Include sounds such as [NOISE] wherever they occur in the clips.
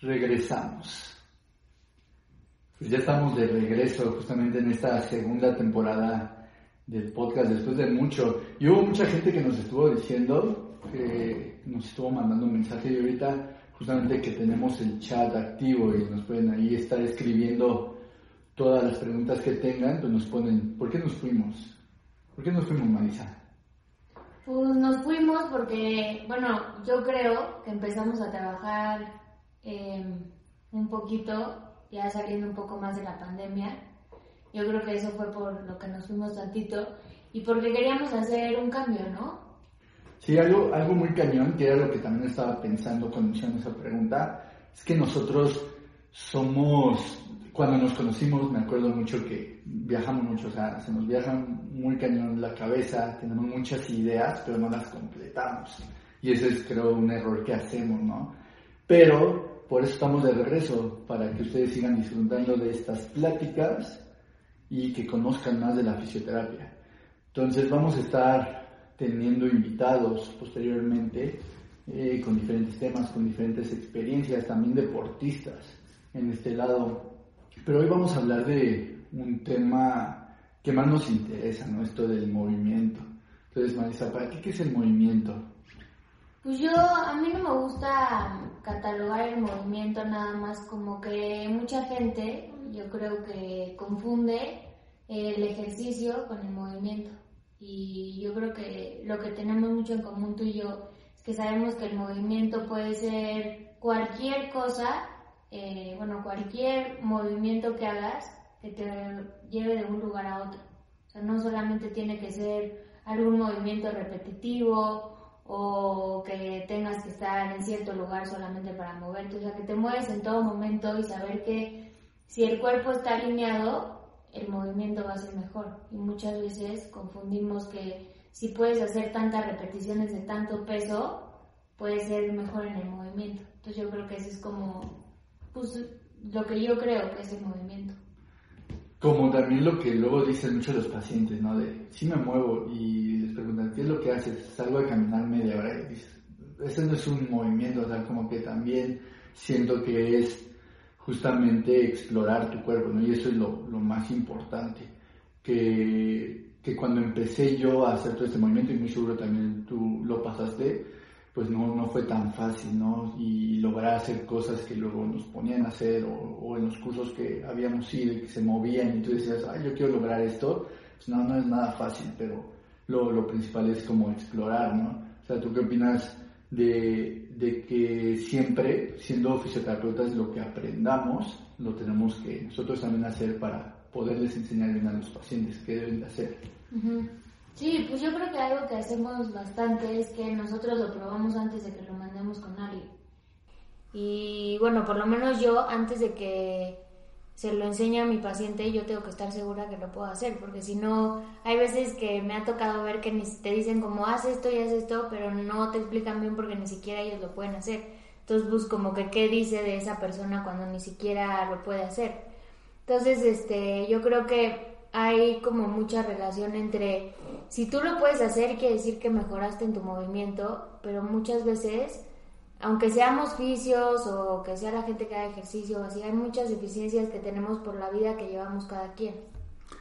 Regresamos. Pues ya estamos de regreso justamente en esta segunda temporada del podcast después de mucho. Y hubo mucha gente que nos estuvo diciendo, nos estuvo mandando un mensaje y ahorita justamente que tenemos el chat activo y nos pueden ahí estar escribiendo todas las preguntas que tengan, pues nos ponen, ¿por qué nos fuimos? ¿Por qué nos fuimos, Marisa? Pues nos fuimos porque, bueno, yo creo que empezamos a trabajar eh, un poquito, ya saliendo un poco más de la pandemia. Yo creo que eso fue por lo que nos fuimos tantito y porque queríamos hacer un cambio, ¿no? Sí, algo, algo muy cañón, que era lo que también estaba pensando cuando hicieron esa pregunta, es que nosotros somos, cuando nos conocimos, me acuerdo mucho que viajamos mucho, o sea, se nos viaja muy cañón la cabeza, tenemos muchas ideas, pero no las completamos. Y eso es, creo, un error que hacemos, ¿no? Pero por eso estamos de regreso, para que ustedes sigan disfrutando de estas pláticas y que conozcan más de la fisioterapia. Entonces vamos a estar teniendo invitados posteriormente eh, con diferentes temas, con diferentes experiencias, también deportistas en este lado. Pero hoy vamos a hablar de un tema que más nos interesa, ¿no? Esto del movimiento. Entonces, Marisa, ¿para ti qué es el movimiento? Pues yo, a mí no me gusta catalogar el movimiento nada más como que mucha gente, yo creo que confunde el ejercicio con el movimiento. Y yo creo que lo que tenemos mucho en común tú y yo es que sabemos que el movimiento puede ser cualquier cosa, eh, bueno, cualquier movimiento que hagas que te lleve de un lugar a otro. O sea, no solamente tiene que ser algún movimiento repetitivo o que tengas que estar en cierto lugar solamente para moverte, o sea, que te mueves en todo momento y saber que si el cuerpo está alineado, el movimiento va a ser mejor. Y muchas veces confundimos que si puedes hacer tantas repeticiones de tanto peso, puedes ser mejor en el movimiento. Entonces yo creo que eso es como pues, lo que yo creo que es el movimiento. Como también lo que luego dicen muchos los pacientes, ¿no? De, sí me muevo y les preguntan, ¿qué es lo que haces? Salgo a caminar media hora y dices, ese no es un movimiento, o sea, como que también siento que es justamente explorar tu cuerpo, ¿no? Y eso es lo, lo más importante, que, que cuando empecé yo a hacer todo este movimiento, y muy seguro también tú lo pasaste, pues no, no fue tan fácil, ¿no? Y lograr hacer cosas que luego nos ponían a hacer o, o en los cursos que habíamos ido y que se movían y tú decías, ay, yo quiero lograr esto, pues no, no es nada fácil, pero lo, lo principal es como explorar, ¿no? O sea, ¿tú qué opinas de, de que siempre, siendo fisioterapeutas, lo que aprendamos lo tenemos que nosotros también hacer para poderles enseñar bien a los pacientes qué deben de hacer? Sí, pues yo creo que algo que hacemos bastante es que nosotros lo probamos antes de que lo mandemos con alguien. Y bueno, por lo menos yo antes de que se lo enseñe a mi paciente, yo tengo que estar segura que lo puedo hacer, porque si no, hay veces que me ha tocado ver que te dicen como haz esto y haz esto, pero no te explican bien porque ni siquiera ellos lo pueden hacer. Entonces, pues como que qué dice de esa persona cuando ni siquiera lo puede hacer. Entonces, este, yo creo que hay como mucha relación entre si tú lo puedes hacer quiere decir que mejoraste en tu movimiento, pero muchas veces, aunque seamos fisios o que sea la gente que haga ejercicio, así hay muchas deficiencias que tenemos por la vida que llevamos cada quien.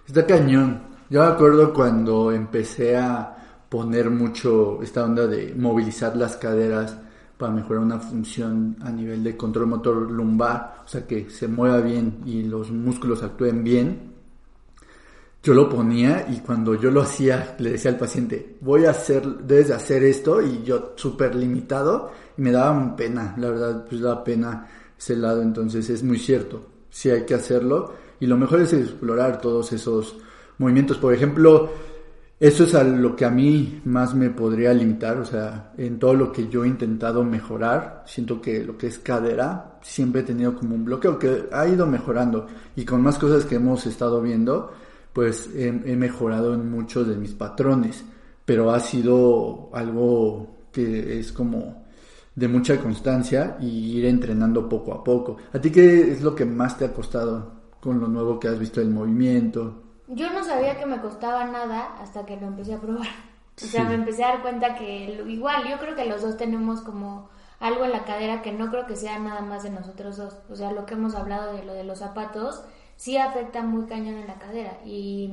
Está cañón. Yo me acuerdo cuando empecé a poner mucho esta onda de movilizar las caderas para mejorar una función a nivel de control motor lumbar, o sea que se mueva bien y los músculos actúen bien. Yo lo ponía y cuando yo lo hacía le decía al paciente, voy a hacer, debes de hacer esto y yo súper limitado y me daba pena, la verdad, pues daba pena ese lado, entonces es muy cierto, sí hay que hacerlo y lo mejor es explorar todos esos movimientos, por ejemplo, eso es a lo que a mí más me podría limitar, o sea, en todo lo que yo he intentado mejorar, siento que lo que es cadera siempre he tenido como un bloqueo que ha ido mejorando y con más cosas que hemos estado viendo, pues he, mejorado en muchos de mis patrones, pero ha sido algo que es como de mucha constancia y ir entrenando poco a poco. ¿A ti qué es lo que más te ha costado con lo nuevo que has visto del movimiento? Yo no sabía que me costaba nada hasta que lo empecé a probar. O sea, me empecé a dar cuenta que igual, yo creo que los dos tenemos como algo en la cadera que no creo que sea nada más de nosotros dos. O sea, lo que hemos hablado de lo de los zapatos sí afecta muy cañón en la cadera. Y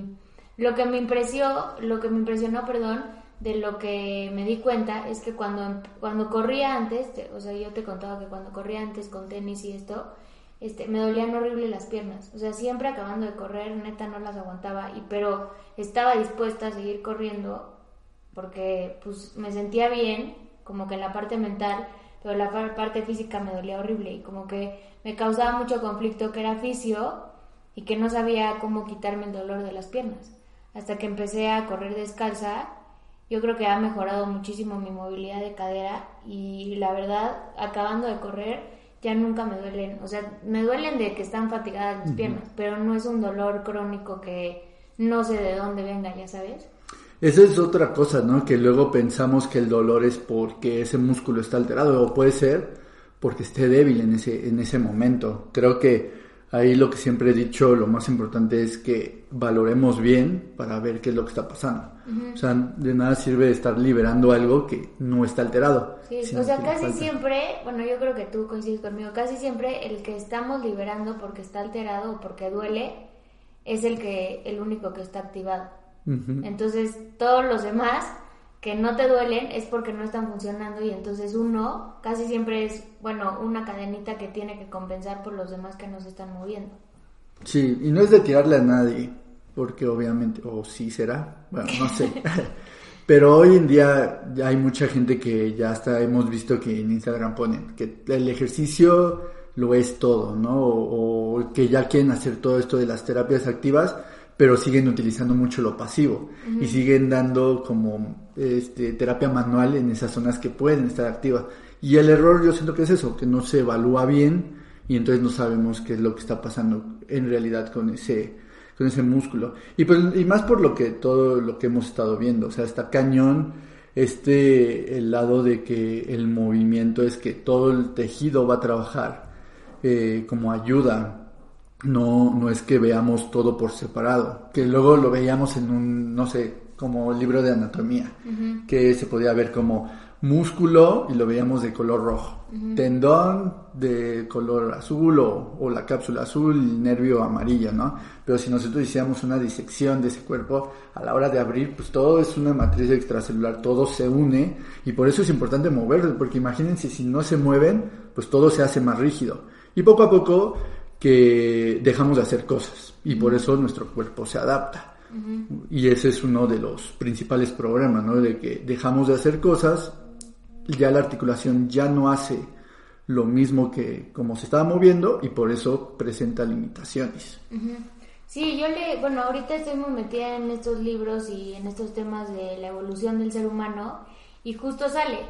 lo que me impresionó, lo que me impresionó, perdón, de lo que me di cuenta es que cuando, cuando corría antes, o sea, yo te contaba que cuando corría antes con tenis y esto, este, me dolían horrible las piernas. O sea, siempre acabando de correr, neta no las aguantaba, y, pero estaba dispuesta a seguir corriendo porque pues me sentía bien, como que en la parte mental, pero la parte física me dolía horrible y como que me causaba mucho conflicto que era fisio y que no sabía cómo quitarme el dolor de las piernas. Hasta que empecé a correr descalza, yo creo que ha mejorado muchísimo mi movilidad de cadera y la verdad, acabando de correr, ya nunca me duelen, o sea, me duelen de que están fatigadas mis piernas, pero no es un dolor crónico que no sé de dónde venga, ya sabes. Esa es otra cosa, ¿no? Que luego pensamos que el dolor es porque ese músculo está alterado o puede ser porque esté débil en ese, en ese momento. Creo que ahí lo que siempre he dicho, lo más importante es que valoremos bien para ver qué es lo que está pasando. O sea, de nada sirve estar liberando algo que no está alterado. Sí, o sea, casi siempre, bueno, yo creo que tú coincides conmigo, casi siempre el que estamos liberando porque está alterado o porque duele es el que el único que está activado. Entonces, todos los demás que no te duelen es porque no están funcionando y entonces uno casi siempre es, bueno, una cadenita que tiene que compensar por los demás que no se están moviendo. Sí, y no es de tirarle a nadie, porque obviamente, o sí será, bueno, no sé. [LAUGHS] Pero hoy en día ya hay mucha gente que ya hasta hemos visto que en Instagram ponen que el ejercicio lo es todo, ¿no? O, que ya quieren hacer todo esto de las terapias activas, pero siguen utilizando mucho lo pasivo y siguen dando como este, terapia manual en esas zonas que pueden estar activas. Y el error yo siento que es eso, que no se evalúa bien y entonces no sabemos qué es lo que está pasando en realidad con ese con ese músculo. Y, pues, y más por lo que todo lo que hemos estado viendo, o sea, está cañón este el lado de que el movimiento es que todo el tejido va a trabajar eh, como ayuda. No, no es que veamos todo por separado, que luego lo veíamos en un, no sé, como libro de anatomía, que se podía ver como músculo y lo veíamos de color rojo, tendón de color azul o, la cápsula azul, nervio amarillo, ¿no? Pero si nosotros hiciéramos una disección de ese cuerpo, a la hora de abrir, pues todo es una matriz extracelular, todo se une y por eso es importante moverlo, porque imagínense si no se mueven, pues todo se hace más rígido. Y poco a poco que dejamos de hacer cosas y por eso nuestro cuerpo se adapta. Y ese es uno de los principales problemas, ¿no? De que dejamos de hacer cosas ya la articulación ya no hace lo mismo que como se estaba moviendo y por eso presenta limitaciones. Sí, yo le, bueno, ahorita estoy muy metida en estos libros y en estos temas de la evolución del ser humano y justo sale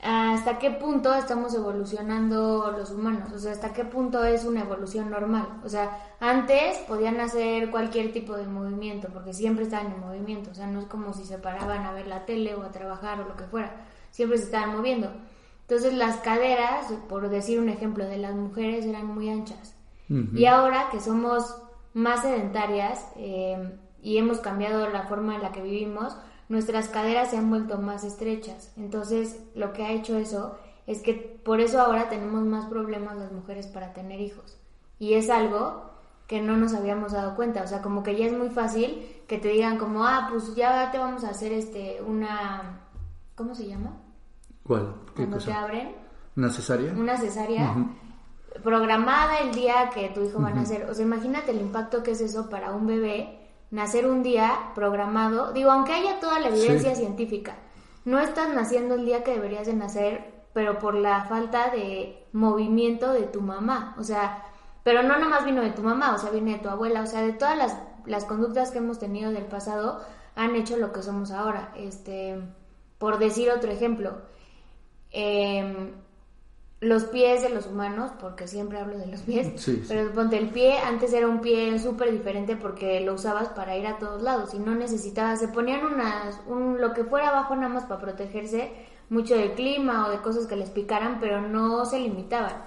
hasta qué punto estamos evolucionando los humanos, o sea, hasta qué punto es una evolución normal. O sea, antes podían hacer cualquier tipo de movimiento porque siempre estaban en movimiento, o sea, no es como si se paraban a ver la tele o a trabajar o lo que fuera siempre se estaban moviendo. Entonces las caderas, por decir un ejemplo, de las mujeres eran muy anchas. Y ahora que somos más sedentarias eh, y hemos cambiado la forma en la que vivimos, nuestras caderas se han vuelto más estrechas. Entonces lo que ha hecho eso es que por eso ahora tenemos más problemas las mujeres para tener hijos. Y es algo que no nos habíamos dado cuenta. O sea, como que ya es muy fácil que te digan como, ah, pues ya te vamos a hacer este una ¿Cómo se llama? ¿Cuál? Cuando te abren. ¿Una cesárea? Una cesárea. Programada el día que tu hijo va a nacer. O sea, imagínate el impacto que es eso para un bebé. Nacer un día programado. Digo, aunque haya toda la evidencia científica, no estás naciendo el día que deberías de nacer, pero por la falta de movimiento de tu mamá. O sea, pero no nomás vino de tu mamá, o sea, viene de tu abuela, o sea, de todas las, las conductas que hemos tenido del pasado, han hecho lo que somos ahora. Este, por decir otro ejemplo, em, los pies de los humanos, porque siempre hablo de los pies, pero ponte el pie, antes era un pie súper diferente porque lo usabas para ir a todos lados y no necesitabas, se ponían unas, un, lo que fuera abajo nada más para protegerse mucho del clima o de cosas que les picaran, pero no se limitaban.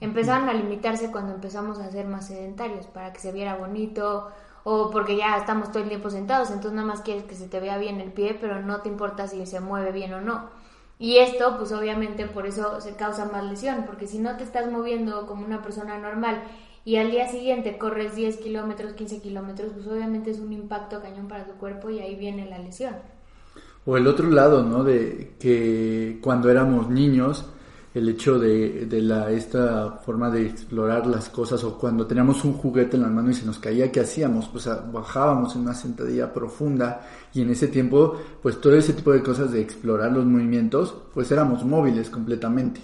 Empezaron a limitarse cuando empezamos a ser más sedentarios, para que se viera bonito o porque ya estamos todo el tiempo sentados, entonces nada más quieres que se te vea bien el pie, pero no te importa si se mueve bien o no. Y esto, pues obviamente por eso se causa más lesión, porque si no te estás moviendo como una persona normal y al día siguiente corres 10 kilómetros, 15 kilómetros, pues obviamente es un impacto cañón para tu cuerpo y ahí viene la lesión. O el otro lado, ¿no? De que cuando éramos niños el hecho de, de, la, esta forma de explorar las cosas o cuando teníamos un juguete en la mano y se nos caía, ¿qué hacíamos? Pues bajábamos en una sentadilla profunda y en ese tiempo, pues todo ese tipo de cosas de explorar los movimientos, pues éramos móviles completamente.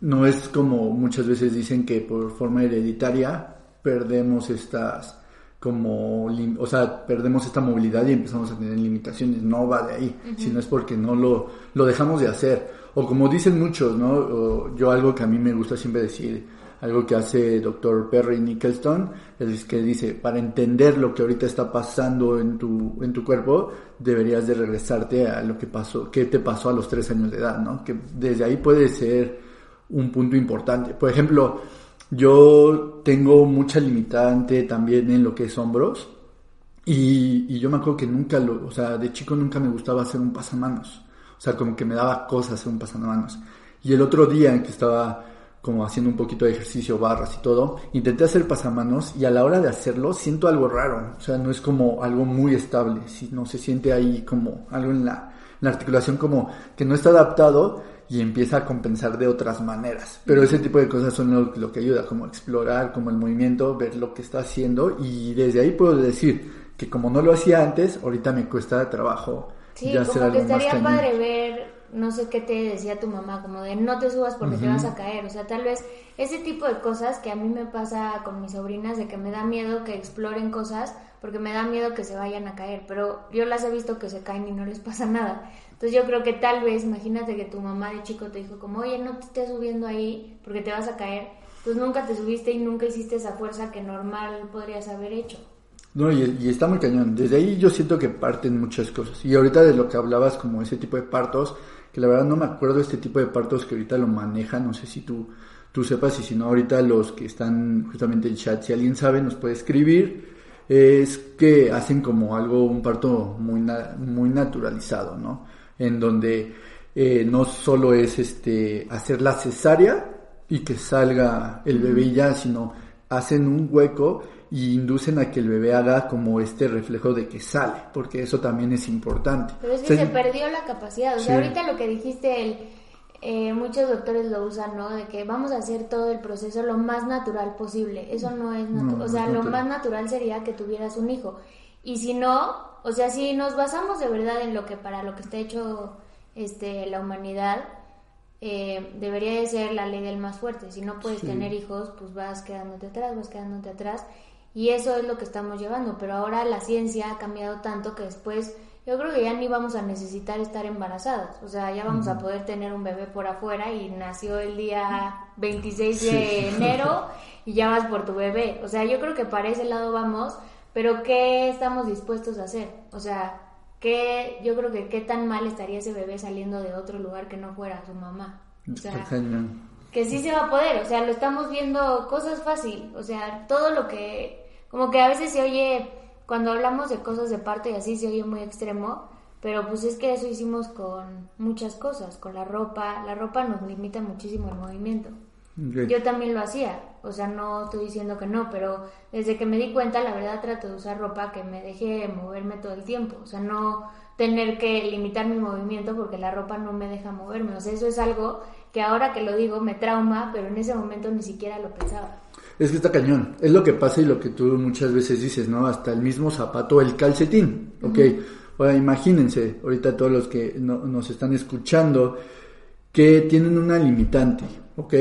No es como muchas veces dicen que por forma hereditaria perdemos estas como, o sea, perdemos esta movilidad y empezamos a tener limitaciones. No va de ahí, sino es porque no lo, lo dejamos de hacer o como dicen muchos, ¿no? yo algo que a mí me gusta siempre decir, algo que hace doctor Perry Nicholson, es que dice, para entender lo que ahorita está pasando en tu, en tu cuerpo, deberías de regresarte a lo que pasó, qué te pasó a los tres años de edad, ¿no? Que desde ahí puede ser un punto importante. Por ejemplo, yo tengo mucha limitante también en lo que es hombros, y, y yo me acuerdo que nunca lo, o sea, de chico nunca me gustaba hacer un pasamanos. O sea, como que me daba cosas un pasando manos. Y el otro día en que estaba como haciendo un poquito de ejercicio, barras y todo, intenté hacer pasamanos y a la hora de hacerlo siento algo raro. O sea, no es como algo muy estable, no se siente ahí como algo en la, articulación como que no está adaptado y empieza a compensar de otras maneras. Pero ese tipo de cosas son lo, lo, que ayuda, como explorar, como el movimiento, ver lo que está haciendo y desde ahí puedo decir que como no lo hacía antes, ahorita me cuesta trabajo Sí, como que estaría padre ver, no sé qué te decía tu mamá, como de no te subas porque te vas a caer. O sea, tal vez ese tipo de cosas que a mí me pasa con mis sobrinas, de que me da miedo que exploren cosas porque me da miedo que se vayan a caer. Pero yo las he visto que se caen y no les [LAUGHS] pasa nada. Entonces yo creo que tal vez, imagínate que tu mamá de chico te dijo como, oye, no te estés subiendo ahí porque te vas a caer. Pues nunca te subiste y nunca hiciste esa fuerza que normal podrías haber hecho. No, y, está muy cañón. Desde ahí yo siento que parten muchas cosas. Y ahorita de lo que hablabas, como ese tipo de partos, que la verdad no me acuerdo este tipo de partos que ahorita lo manejan, no sé si tú, tú sepas, y si no, ahorita los que están justamente en chat, si alguien sabe, nos puede escribir. Es que hacen como algo, un parto muy, muy naturalizado, ¿no? En donde eh, no solo es este hacer la cesárea y que salga el bebé ya, sino hacen un hueco y inducen a que el bebé haga como este reflejo de que sale, porque eso también es importante. Pero es que se, perdió la capacidad, o sea, ahorita lo que dijiste, el, eh, muchos doctores lo usan, ¿no? De que vamos a hacer todo el proceso lo más natural posible, eso no es natural, o sea, lo más natural sería que tuvieras un hijo, y si no, o sea, si nos basamos de verdad en lo que para lo que está hecho este, la humanidad, eh, debería de ser la ley del más fuerte. Si no puedes tener hijos, pues vas quedándote atrás, vas quedándote atrás. Y eso es lo que estamos llevando, pero ahora la ciencia ha cambiado tanto que después yo creo que ya ni vamos a necesitar estar embarazadas, o sea, ya vamos a poder tener un bebé por afuera y nació el día 26 de enero y ya vas por tu bebé, o sea, yo creo que para ese lado vamos, pero ¿qué estamos dispuestos a hacer? O sea, ¿qué, yo creo que qué tan mal estaría ese bebé saliendo de otro lugar que no fuera su mamá. O sea, que sí se va a poder, o sea, lo estamos viendo cosas fácil, o sea, todo lo que como que a veces se oye, cuando hablamos de cosas de parto y así se oye muy extremo, pero pues es que eso hicimos con muchas cosas, con la ropa, la ropa nos limita muchísimo el movimiento. Yo también lo hacía, o sea, no estoy diciendo que no, pero desde que me di cuenta, la verdad trato de usar ropa que me deje moverme todo el tiempo, o sea, no tener que limitar mi movimiento porque la ropa no me deja moverme, o sea, eso es algo que ahora que lo digo me trauma, pero en ese momento ni siquiera lo pensaba. Es que está cañón. Es lo que pasa y lo que tú muchas veces dices, ¿no? Hasta el mismo zapato, el calcetín. Ok. Ahora imagínense, ahorita todos los que nos están escuchando, que tienen una limitante. Ok.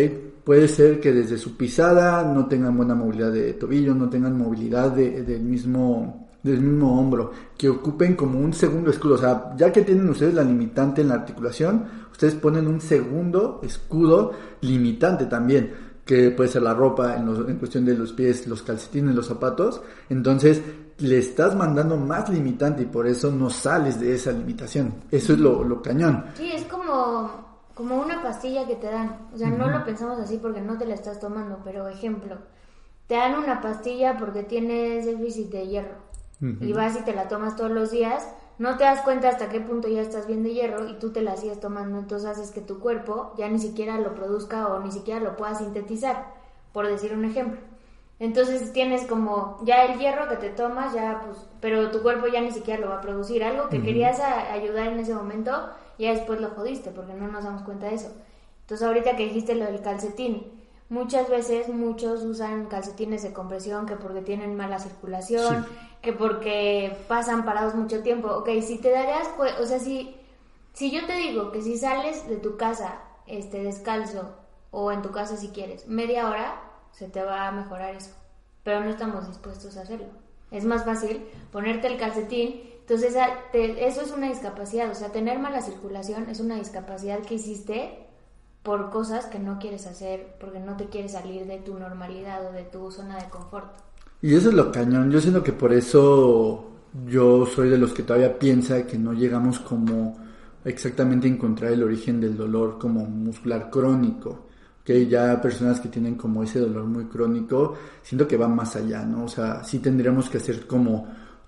Puede ser que desde su pisada no tengan buena movilidad de tobillo, no tengan movilidad del mismo del mismo hombro, que ocupen como un segundo escudo. O sea, ya que tienen ustedes la limitante en la articulación, ustedes ponen un segundo escudo limitante también, que puede ser la ropa en, en cuestión de los pies, los calcetines, los zapatos. Entonces, le estás mandando más limitante y por eso no sales de esa limitación. Eso es lo, lo cañón. Sí, es como como una pastilla que te dan. O sea, no lo pensamos así porque no te la estás tomando, pero ejemplo, te dan una pastilla porque tienes déficit de hierro y vas y te la tomas todos los días, no te das cuenta hasta qué punto ya estás bien de hierro y tú te la sigues tomando, entonces haces que tu cuerpo ya ni siquiera lo produzca o ni siquiera lo pueda sintetizar, por decir un ejemplo. Entonces tienes como ya el hierro que te tomas, ya pues, pero tu cuerpo ya ni siquiera lo va a producir. Algo que querías ayudar en ese momento, ya después lo jodiste porque no nos damos cuenta de eso. Entonces ahorita que dijiste lo del calcetín, muchas veces muchos usan calcetines de compresión que porque tienen mala circulación, que porque pasan parados mucho tiempo. Ok, si te darías, o sea, si, si yo te digo que si sales de tu casa este, descalzo o en tu casa si quieres, media hora, se te va a mejorar eso. Pero no estamos dispuestos a hacerlo. Es más fácil ponerte el calcetín entonces, eso es una discapacidad, o sea, tener mala circulación es una discapacidad que hiciste por cosas que no quieres hacer, porque no te quieres salir de tu normalidad o de tu zona de confort. Y eso es lo cañón, yo siento que por eso yo soy de los que todavía piensa que no llegamos como exactamente a encontrar el origen del dolor como muscular crónico que ya personas que tienen como ese dolor muy crónico, siento que va más allá, ¿no? O sea, sí tendríamos que hacer como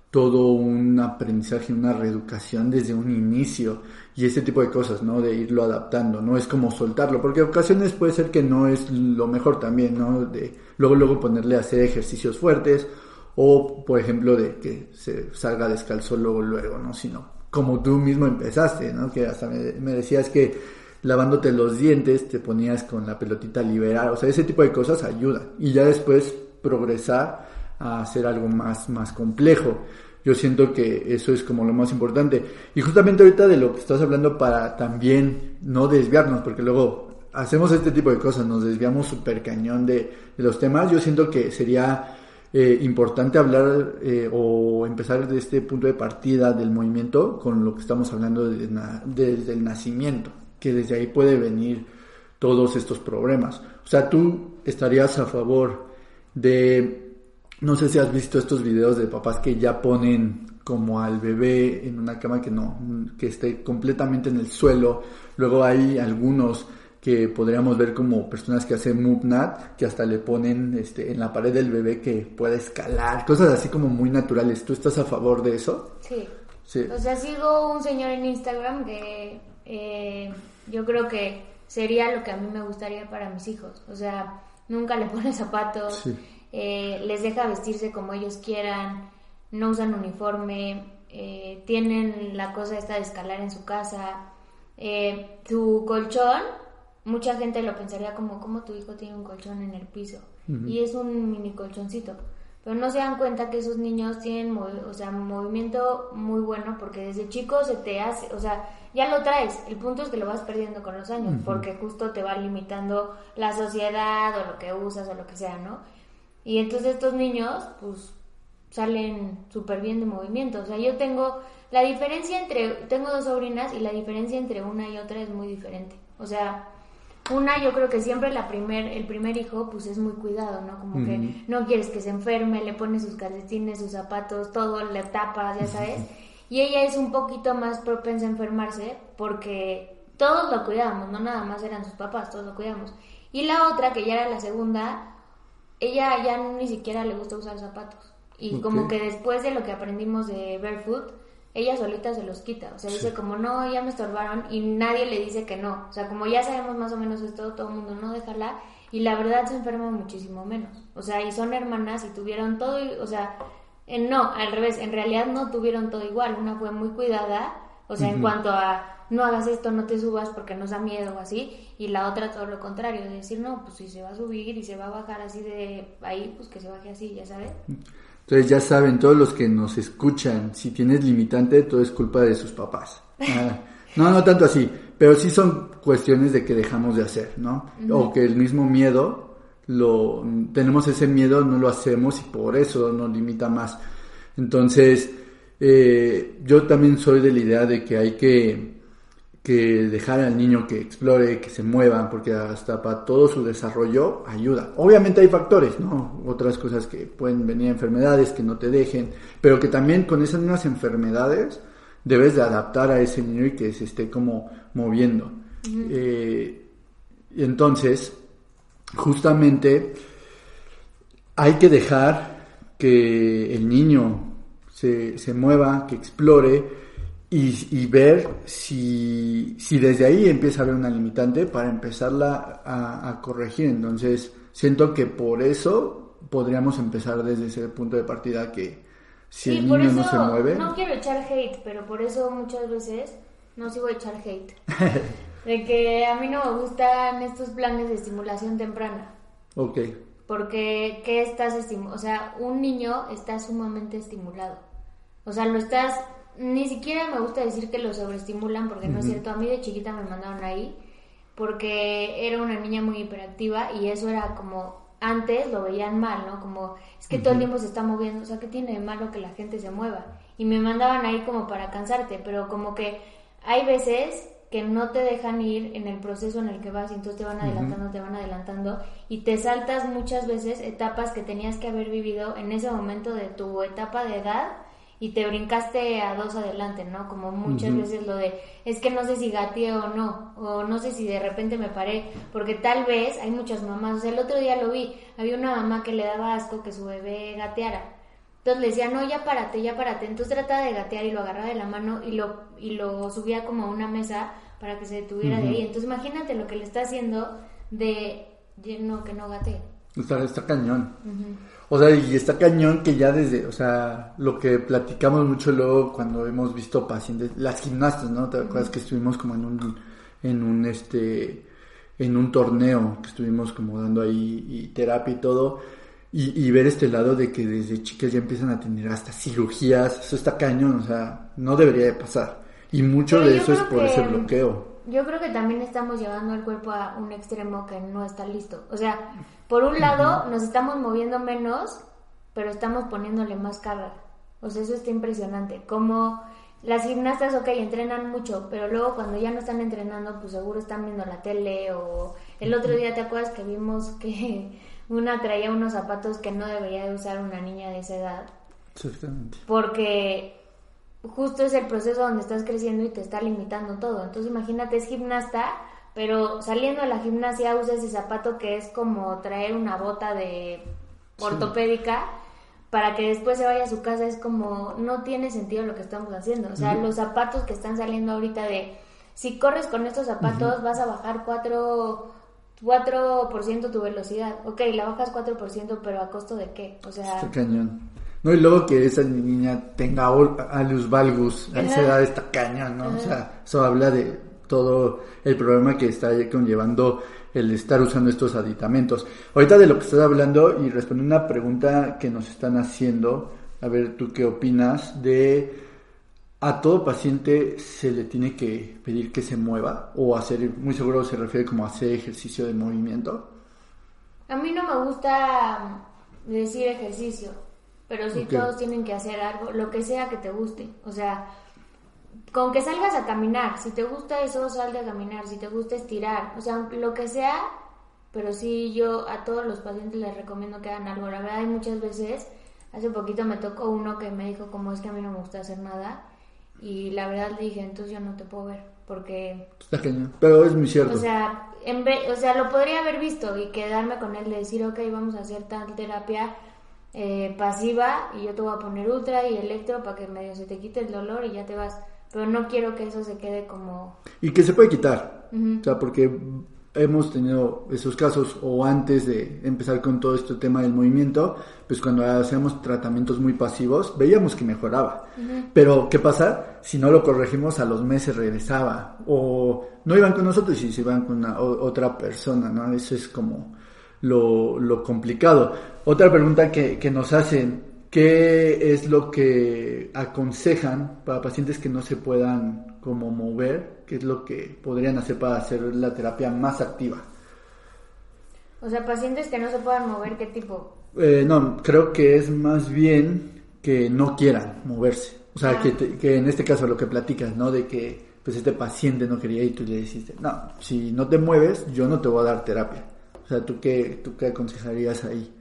todo un aprendizaje, una reeducación desde un inicio y ese tipo de cosas, ¿no? De irlo adaptando, no es como soltarlo, porque ocasiones puede ser que no es lo mejor también, ¿no? De luego luego ponerle a hacer ejercicios fuertes o por ejemplo de que se salga descalzo luego luego, ¿no? Sino como tú mismo empezaste, ¿no? Que hasta me, me decías que lavándote los dientes te ponías con la pelotita liberar, o sea, ese tipo de cosas ayudan y ya después progresar a hacer algo más, más complejo. Yo siento que eso es como lo más importante. Y justamente ahorita de lo que estás hablando para también no desviarnos, porque luego hacemos este tipo de cosas, nos desviamos súper cañón de, los temas. Yo siento que sería eh, importante hablar eh, o empezar desde este punto de partida del movimiento con lo que estamos hablando desde el nacimiento, que desde ahí puede venir todos estos problemas. O sea, tú estarías a favor de no sé si has visto estos videos de papás que ya ponen como al bebé en una cama que no, que esté completamente en el suelo. Luego hay algunos que podríamos ver como personas que hacen MUPNAT, que hasta le ponen este, en la pared del bebé que pueda escalar, cosas así como muy naturales. ¿Tú estás a favor de eso? Sí. sí. O sea, sigo un señor en Instagram que eh, yo creo que sería lo que a mí me gustaría para mis hijos. O sea, nunca le pone zapatos. Sí eh, les deja vestirse como ellos quieran, no usan uniforme, eh, tienen la cosa esta de escalar en su casa. Eh, tu colchón, mucha gente lo pensaría como, como tu hijo tiene un colchón en el piso? Y es un mini colchoncito. Pero no se dan cuenta que esos niños tienen o sea, movimiento muy bueno porque desde chico se te hace, o sea, ya lo traes. El punto es que lo vas perdiendo con los años porque justo te va limitando la sociedad o lo que usas o lo que sea, ¿no? Y entonces estos niños, pues, salen súper bien de movimiento. O sea, yo tengo, la diferencia entre, tengo dos sobrinas y la diferencia entre una y otra es muy diferente. O sea, una yo creo que siempre la primer, el primer hijo pues es muy cuidado, ¿no? Como que no quieres que se enferme, le pones sus calcetines, sus zapatos, todo, le tapas, ya sabes. Y ella es un poquito más propensa a enfermarse porque todos lo cuidamos, no nada más eran sus papás, todos lo cuidamos. Y la otra, que ya era la segunda, ella ya ni siquiera le gusta usar zapatos. Y como que después de lo que aprendimos de Barefoot, ella solita se los quita. O sea, dice como, no, ya me estorbaron y nadie le dice que no. O sea, como ya sabemos más o menos esto, todo el mundo no déjala. Y la verdad se enferma muchísimo menos. O sea, y son hermanas y tuvieron todo, o sea, no, al revés, en realidad no tuvieron todo igual. Una fue muy cuidada, o sea, en cuanto a no hagas esto, no te subas porque nos da miedo o así, y la otra todo lo contrario, de decir, no, pues si se va a subir y se va a bajar así de ahí, pues que se baje así, ya sabes. Entonces ya saben, todos los que nos escuchan, si tienes limitante, todo es culpa de sus papás. [LAUGHS] Ah, no, no tanto así, pero sí son cuestiones de que dejamos de hacer, ¿no? O que el mismo miedo, lo tenemos ese miedo, no lo hacemos y por eso nos limita más. Entonces, eh, yo también soy de la idea de que hay que, que dejar al niño que explore, que se mueva, porque hasta para todo su desarrollo ayuda. Obviamente hay factores, ¿no? Otras cosas que pueden venir enfermedades que no te dejen, pero que también con esas mismas enfermedades debes de adaptar a ese niño y que se esté como moviendo. Eh, entonces, justamente hay que dejar que el niño se, se mueva, que explore y, ver si, si, desde ahí empieza a haber una limitante para empezarla a, corregir. Entonces, siento que por eso podríamos empezar desde ese punto de partida que si el niño no se mueve... No quiero echar hate, pero por eso muchas veces no sigo a echar hate. [LAUGHS] de que a mí no me gustan estos planes de estimulación temprana. Ok. Porque, ¿qué estás estimulando? O sea, un niño está sumamente estimulado. O sea, lo estás... Ni siquiera me gusta decir que lo sobreestimulan, porque no es cierto. A mí de chiquita me mandaron ahí porque era una niña muy hiperactiva y eso era como antes lo veían mal, ¿no? Como es que todo el tiempo se está moviendo, o sea, ¿qué tiene de malo que la gente se mueva? Y me mandaban ahí como para cansarte, pero como que hay veces que no te dejan ir en el proceso en el que vas y entonces te van adelantando, te van adelantando y te saltas muchas veces etapas que tenías que haber vivido en ese momento de tu etapa de edad y te brincaste a dos adelante, ¿no? Como muchas veces lo de, es que no sé si gateé o no, o no sé si de repente me paré, porque tal vez hay muchas mamás, o sea, el otro día lo vi, había una mamá que le daba asco que su bebé gateara, entonces le decía, no, ya párate, ya párate. Entonces trataba de gatear y lo agarraba de la mano y lo, y lo subía como a una mesa para que se detuviera de ahí. Entonces imagínate lo que le está haciendo de, no, que no gatee. Está, está cañón. O sea, y está cañón que ya desde, o sea, lo que platicamos mucho luego cuando hemos visto pacientes, las gimnastas, ¿no? ¿Te acuerdas que estuvimos como en un, en un, este, en un torneo que estuvimos como dando ahí y terapia y todo? Y, ver este lado de que desde chicas ya empiezan a tener hasta cirugías, eso está cañón, o sea, no debería de pasar. Y mucho de eso es por ese bloqueo. Yo creo que también estamos llevando el cuerpo a un extremo que no está listo. O sea, por un lado nos estamos moviendo menos, pero estamos poniéndole más carga. O sea, eso está impresionante. Como las gimnastas, ok, entrenan mucho, pero luego cuando ya no están entrenando, pues seguro están viendo la tele o el otro día te acuerdas que vimos que [LAUGHS] una traía unos zapatos que no debería de usar una niña de esa edad. Exactamente. Porque justo es el proceso donde estás creciendo y te está limitando todo. Entonces imagínate, es gimnasta, pero saliendo de la gimnasia usa ese zapato que es como traer una bota de ortopédica. para que después se vaya a su casa es como no tiene sentido lo que estamos haciendo. O sea, los zapatos que están saliendo ahorita de si corres con estos zapatos vas a bajar cuatro 4% tu velocidad. Ok, la bajas 4%, pero ¿a costo de qué? O sea... Está cañón. No, y luego que esa niña tenga alus valgus a esa edad está cañón, ¿no? O sea, eso habla de todo el problema que está conllevando el estar usando estos aditamentos. Ahorita de lo que estás hablando y respondiendo una pregunta que nos están haciendo, a ver, ¿tú qué opinas de a todo paciente se le tiene que pedir que se mueva o hacer, muy seguro se refiere como hacer ejercicio de movimiento. A mí no me gusta decir ejercicio, pero sí todos tienen que hacer algo, lo que sea que te guste. O sea, con que salgas a caminar, si te gusta eso, sal a caminar, si te gusta estirar, o sea, lo que sea, pero sí yo a todos los pacientes les recomiendo que hagan algo. La verdad hay muchas veces, hace poquito me tocó uno que me dijo como es que a mí no me gusta hacer nada y la verdad le dije, entonces yo no te puedo ver, porque... Está genial, pero es muy cierto. O sea, en o sea, lo podría haber visto y quedarme con él de decir, ok, vamos a hacer tal terapia eh, pasiva y yo te voy a poner ultra y electro para que medio se te quite el dolor y ya te vas. Pero no quiero que eso se quede como... Y que se puede quitar. O sea, porque hemos tenido esos casos o antes de empezar con todo este tema del movimiento, pues cuando hacíamos tratamientos muy pasivos, veíamos que mejoraba. Pero, ¿qué pasa? Si no lo corregimos, a los meses regresaba. O no iban con nosotros y se iban con otra persona, ¿no? Eso es como lo, lo complicado. Otra pregunta que, que nos hacen, ¿qué es lo que aconsejan para pacientes que no se puedan como mover qué es lo que podrían hacer para hacer la terapia más activa. O sea, pacientes que no se puedan mover, ¿qué tipo? Eh, no, creo que es más bien que no quieran moverse. O sea, que, que en este caso lo que platicas, ¿no? De que pues este paciente no quería y tú le dijiste, no, si no te mueves, yo no te voy a dar terapia. O sea, ¿tú qué, tú qué aconsejarías ahí?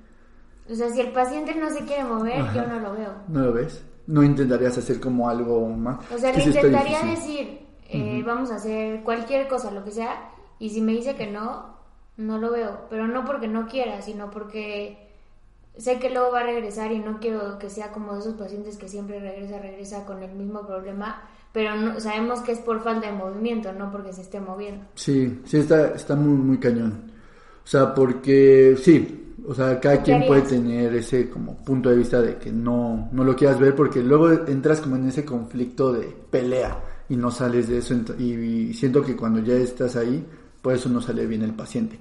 O sea, si el paciente no se quiere mover, yo no lo veo. ¿No lo ves? ¿No intentarías hacer como algo más? O sea, le intentaría decir, eh, vamos a hacer cualquier cosa, lo que sea, y si me dice que no, no lo veo. Pero no porque no quiera, sino porque sé que luego va a regresar y no quiero que sea como de esos pacientes que siempre regresa, regresa con el mismo problema pero no, sabemos que es por falta de movimiento, no porque se esté moviendo. Sí, sí, está, está muy, muy cañón. O sea, porque sí, o sea, cada quien puede tener ese como punto de vista de que no, no lo quieras ver porque luego entras como en ese conflicto de pelea y no sales de eso y, siento que cuando ya estás ahí, por eso no sale bien el paciente.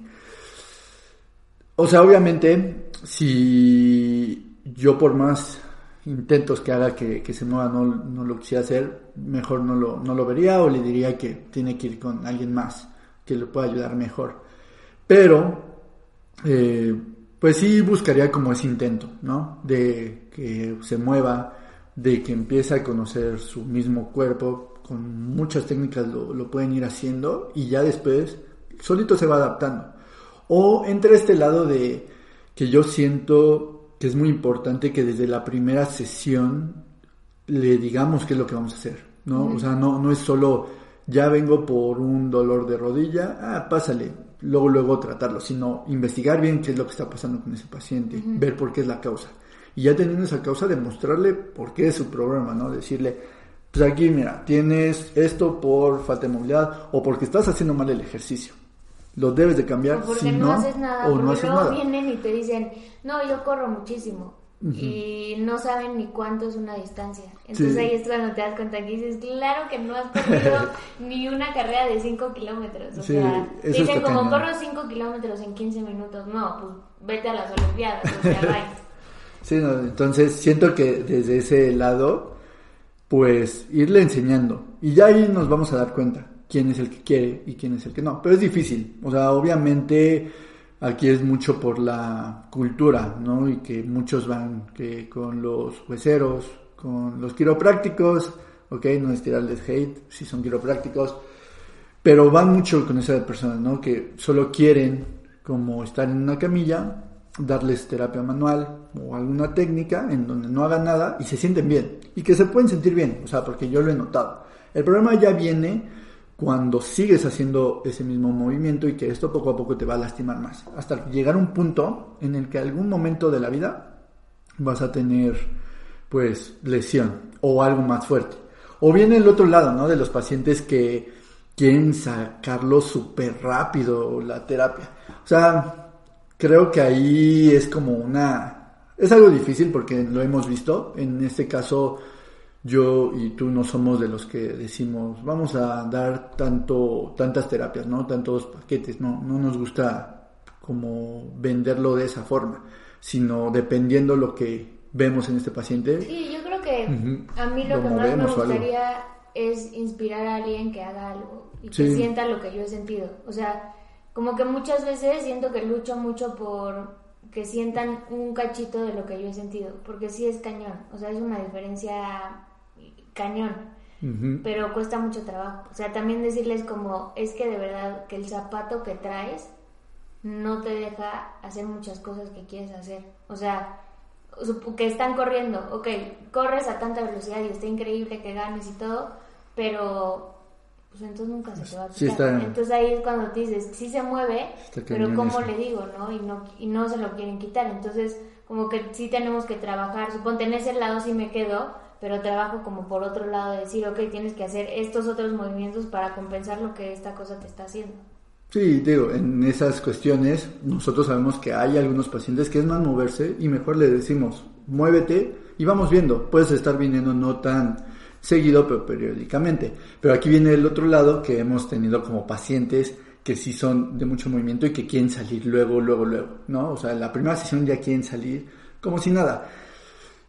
O sea, obviamente, si yo por más intentos que haga que, se mueva no, no, lo quisiera hacer, mejor no lo, no lo vería o le diría que tiene que ir con alguien más que le pueda ayudar mejor. Pero, eh, pues sí buscaría como ese intento, ¿no? De que se mueva, de que empiece a conocer su mismo cuerpo, con muchas técnicas lo, lo pueden ir haciendo y ya después solito se va adaptando. O entre este lado de que yo siento que es muy importante que desde la primera sesión le digamos qué es lo que vamos a hacer, ¿no? O sea, no, no es solo ya vengo por un dolor de rodilla, ah, pásale, luego luego tratarlo, sino investigar bien qué es lo que está pasando con ese paciente, ver por qué es la causa. Y ya teniendo esa causa, demostrarle por qué es su problema, ¿no? Decirle, pues aquí, mira, tienes esto por falta de movilidad o porque estás haciendo mal el ejercicio lo debes de cambiar. O porque no, haces nada, o no haces vienen y te dicen, no, yo corro muchísimo. Y no saben ni cuánto es una distancia. Entonces ahí es cuando te das cuenta que dices, claro que no has corrido [LAUGHS] ni una carrera de 5 kilómetros. O sea, dicen como corro 5 kilómetros en 15 minutos. No, pues vete a las Olimpiadas. O sea, [LAUGHS] Sí, entonces siento que desde ese lado, pues irle enseñando. Y ya ahí nos vamos a dar cuenta quién es el que quiere y quién es el que no. Pero es difícil. O sea, obviamente aquí es mucho por la cultura, ¿no? Y que muchos van que con los hueseros, con los quiroprácticos, ok, no es tirarles hate, si son quiroprácticos, pero van mucho con esas personas, ¿no? Que solo quieren como estar en una camilla, darles terapia manual o alguna técnica en donde no hagan nada y se sienten bien y que se pueden sentir bien, o sea, porque yo lo he notado. El problema ya viene cuando sigues haciendo ese mismo movimiento y que esto poco a poco te va a lastimar más. Hasta llegar a un punto en el que algún momento de la vida vas a tener pues lesión o algo más fuerte. O viene el otro lado, ¿no? De los pacientes que quieren sacarlo súper rápido la terapia. O sea, creo que ahí es como una... Es algo difícil porque lo hemos visto. En este caso yo y tú no somos de los que decimos vamos a dar tanto tantas terapias no tantos paquetes no no nos gusta como venderlo de esa forma sino dependiendo lo que vemos en este paciente. Sí yo creo que a mí lo, que más me gustaría es inspirar a alguien que haga algo y que sienta lo que yo he sentido. O sea como que muchas veces siento que lucho mucho por que sientan un cachito de lo que yo he sentido, porque sí es cañón, o sea, es una diferencia cañón, pero cuesta mucho trabajo. O sea, también decirles como, es que de verdad que el zapato que traes no te deja hacer muchas cosas que quieres hacer. O sea, que están corriendo, ok, corres a tanta velocidad y está increíble que ganes y todo, pero pues entonces nunca se te va a quitar. entonces ahí es cuando te dices, sí se mueve, pero ¿cómo le digo, no? Y, no? y no se lo quieren quitar. Entonces, como que sí tenemos que trabajar. Suponte, en ese lado sí me quedo, pero trabajo como por otro lado de decir, ok, tienes que hacer estos otros movimientos para compensar lo que esta cosa te está haciendo. Sí, digo, en esas cuestiones nosotros sabemos que hay algunos pacientes que es más moverse y mejor le decimos, muévete y vamos viendo, puedes estar viniendo no tan seguido, pero periódicamente. Pero aquí viene el otro lado que hemos tenido como pacientes que sí son de mucho movimiento y que quieren salir luego, luego, luego, ¿no? O sea, en la primera sesión ya quieren salir como si nada.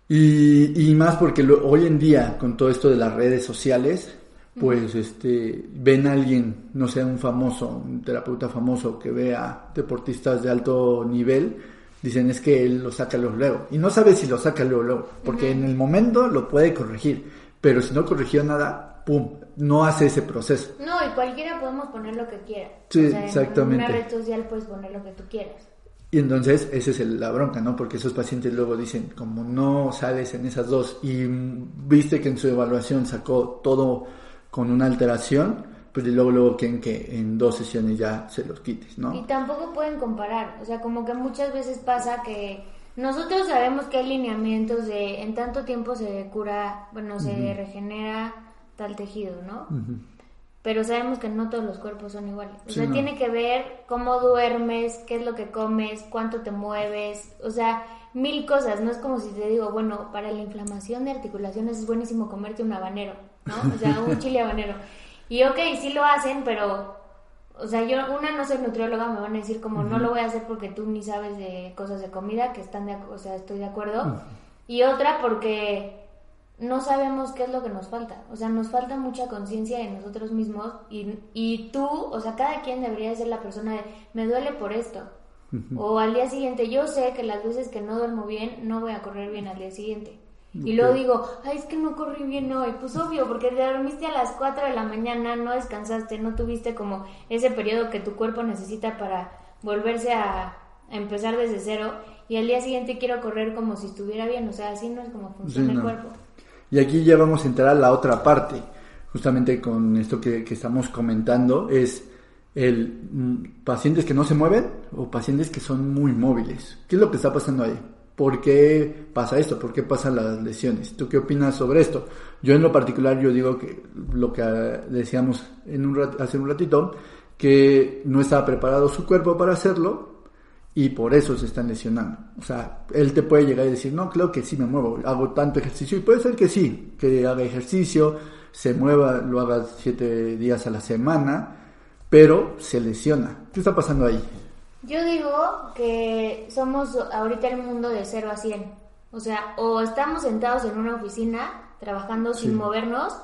Y, y más porque hoy en día, con todo esto de las redes sociales, pues este ven a alguien, no sé, un famoso, un terapeuta famoso que vea deportistas de alto nivel Dicen es que él lo saca luego, luego. Y no sabe si lo saca luego, luego. Porque en el momento lo puede corregir. Pero si no corrigió nada, ¡pum! No hace ese proceso. No, y cualquiera podemos poner lo que quiera. Sí, O sea, exactamente. En una red social puedes poner lo que tú quieras. Y entonces esa es el- la bronca, ¿no? Porque esos pacientes luego dicen, como no sales en esas dos y viste que en su evaluación sacó todo con una alteración, pues y luego luego quieren que en dos sesiones ya se los quites, Y ¿no? tampoco pueden comparar, o sea, como que muchas veces pasa que nosotros sabemos que hay lineamientos de en tanto tiempo se cura, bueno, se regenera tal tejido, ¿no? Pero sabemos que no todos los cuerpos son iguales. O Sí, sea, no. tiene que ver cómo duermes, qué es lo que comes, cuánto te mueves, o sea, mil cosas. No es como si te digo, bueno, para la inflamación de articulaciones es buenísimo comerte un habanero, ¿no? O sea, un [LAUGHS] chile habanero. Y ok, sí lo hacen, pero, o sea, yo, una no soy nutrióloga, me van a decir como no lo voy a hacer porque tú ni sabes de cosas de comida, que están de, o sea, estoy de acuerdo. Y otra porque no sabemos qué es lo que nos falta. O sea, nos falta mucha conciencia de nosotros mismos y, y tú, o sea, cada quien debería ser la persona de, me duele por esto. O al día siguiente, yo sé que las veces que no duermo bien, no voy a correr bien al día siguiente. Y luego digo, ay, es que no corrí bien hoy. Pues obvio, porque te dormiste a las 4 de la mañana, no descansaste, no tuviste como ese periodo que tu cuerpo necesita para volverse a, a empezar desde cero. Y al día siguiente quiero correr como si estuviera bien. O sea, así no es como funciona Sí, el cuerpo. Y aquí ya vamos a entrar a la otra parte, justamente con esto que, estamos comentando, es el mm, pacientes que no se mueven o pacientes que son muy móviles. ¿Qué es lo que está pasando ahí? ¿Por qué pasa esto? ¿Por qué pasan las lesiones? ¿Tú qué opinas sobre esto? Yo en lo particular yo digo que lo que ah, decíamos en un hace un ratito, que no estaba preparado su cuerpo para hacerlo y por eso se están lesionando. O sea, él te puede llegar y decir, no, creo que sí me muevo, hago tanto ejercicio y puede ser que sí, que haga ejercicio, se mueva, lo haga siete días a la semana, pero se lesiona. ¿Qué está pasando ahí? Yo digo que somos ahorita el mundo de 0 a 100. O sea, o estamos sentados en una oficina trabajando sin movernos,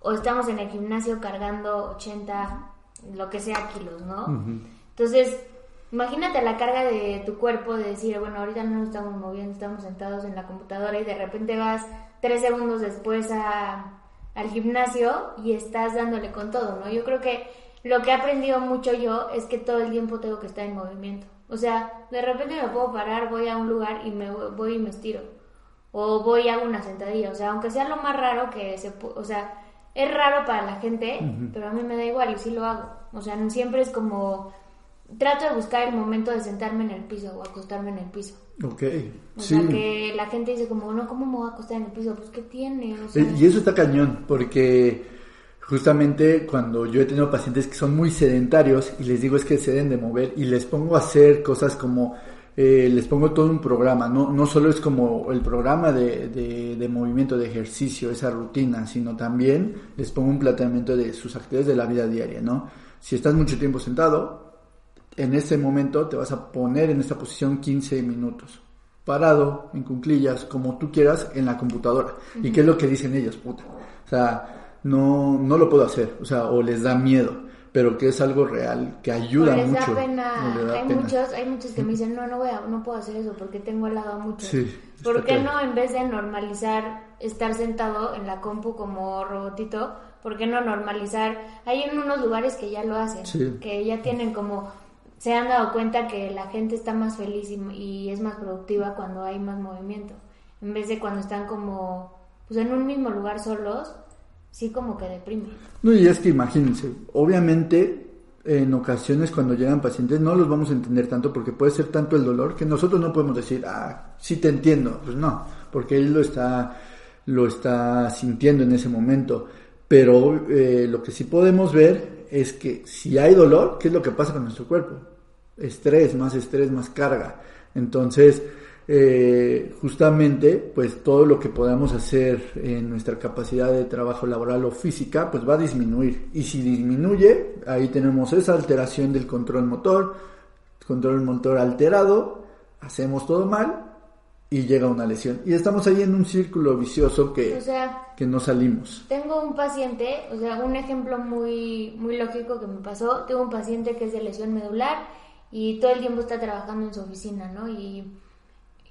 o estamos en el gimnasio cargando 80, lo que sea, kilos, ¿no? Entonces, imagínate la carga de tu cuerpo de decir, bueno, ahorita no nos estamos moviendo, estamos sentados en la computadora y de repente vas tres segundos después a, al gimnasio y estás dándole con todo, ¿no? Yo creo que lo que he aprendido mucho yo es que todo el tiempo tengo que estar en movimiento. O sea, de repente me puedo parar, voy a un lugar y me voy, y me estiro. O voy y hago una sentadilla. O sea, aunque sea lo más raro que se O sea, es raro para la gente, pero a mí me da igual y sí lo hago. O sea, siempre es como... Trato de buscar el momento de sentarme en el piso o acostarme en el piso. Ok, O sí. sea, que la gente dice como, no, ¿cómo me voy a acostar en el piso? Pues, ¿qué tiene? O sea, Eh, Y eso está cañón, porque justamente cuando yo he tenido pacientes que son muy sedentarios y les digo es que se deben de mover y les pongo a hacer cosas como, eh, les pongo todo un programa, no, no solo es como el programa de, de, de movimiento, de ejercicio, esa rutina, sino también les pongo un planteamiento de sus actividades de la vida diaria, ¿no? Si estás mucho tiempo sentado, en ese momento te vas a poner en esta posición 15 minutos. Parado, en cunclillas, como tú quieras, en la computadora. ¿Y qué es lo que dicen ellos? Puta. O sea, no, no lo puedo hacer. O sea, o les da miedo. Pero que es algo real, que ayuda o les mucho. da pena. o les da hay pena. muchos, hay muchos que me dicen, no, no voy a, no puedo hacer eso porque tengo al lado a muchos. Sí, ¿Por qué claro. no en vez de normalizar estar sentado en la compu como robotito, por qué no normalizar? Hay en unos lugares que ya lo hacen, Sí. que ya tienen como se han dado cuenta que la gente está más feliz y, y es más productiva cuando hay más movimiento, en vez de cuando están como pues en un mismo lugar solos, sí como que deprime. No, y es que imagínense, obviamente en ocasiones cuando llegan pacientes no los vamos a entender tanto porque puede ser tanto el dolor que nosotros no podemos decir, ah, sí te entiendo, pues no, porque él lo está, lo está sintiendo en ese momento. Pero eh, lo que sí podemos ver es que si hay dolor, ¿qué es lo que pasa con nuestro cuerpo? Estrés, más estrés, más carga. Entonces, eh, justamente, pues todo lo que podamos hacer en nuestra capacidad de trabajo laboral o física, pues va a disminuir. Y si disminuye, ahí tenemos esa alteración del control motor, control motor alterado, hacemos todo mal y llega una lesión. Y estamos ahí en un círculo vicioso que, O sea, que no salimos. Tengo un paciente, o sea, un ejemplo muy, muy lógico que me pasó. Tengo un paciente que es de lesión medular y todo el tiempo está trabajando en su oficina, ¿no? Y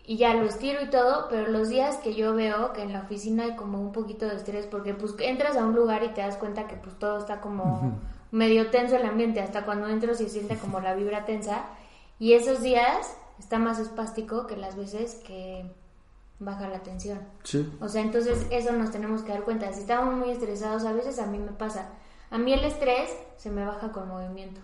y ya lo estiro y todo, pero los días que yo veo que en la oficina hay como un poquito de estrés, porque pues entras a un lugar y te das cuenta que pues todo está como medio tenso el ambiente, hasta cuando entro se siente como la vibra tensa, y esos días está más espástico que las veces que baja la tensión. Sí. O sea, entonces eso nos tenemos que dar cuenta. Si estamos muy estresados, a veces a mí me pasa. A mí el estrés se me baja con movimiento.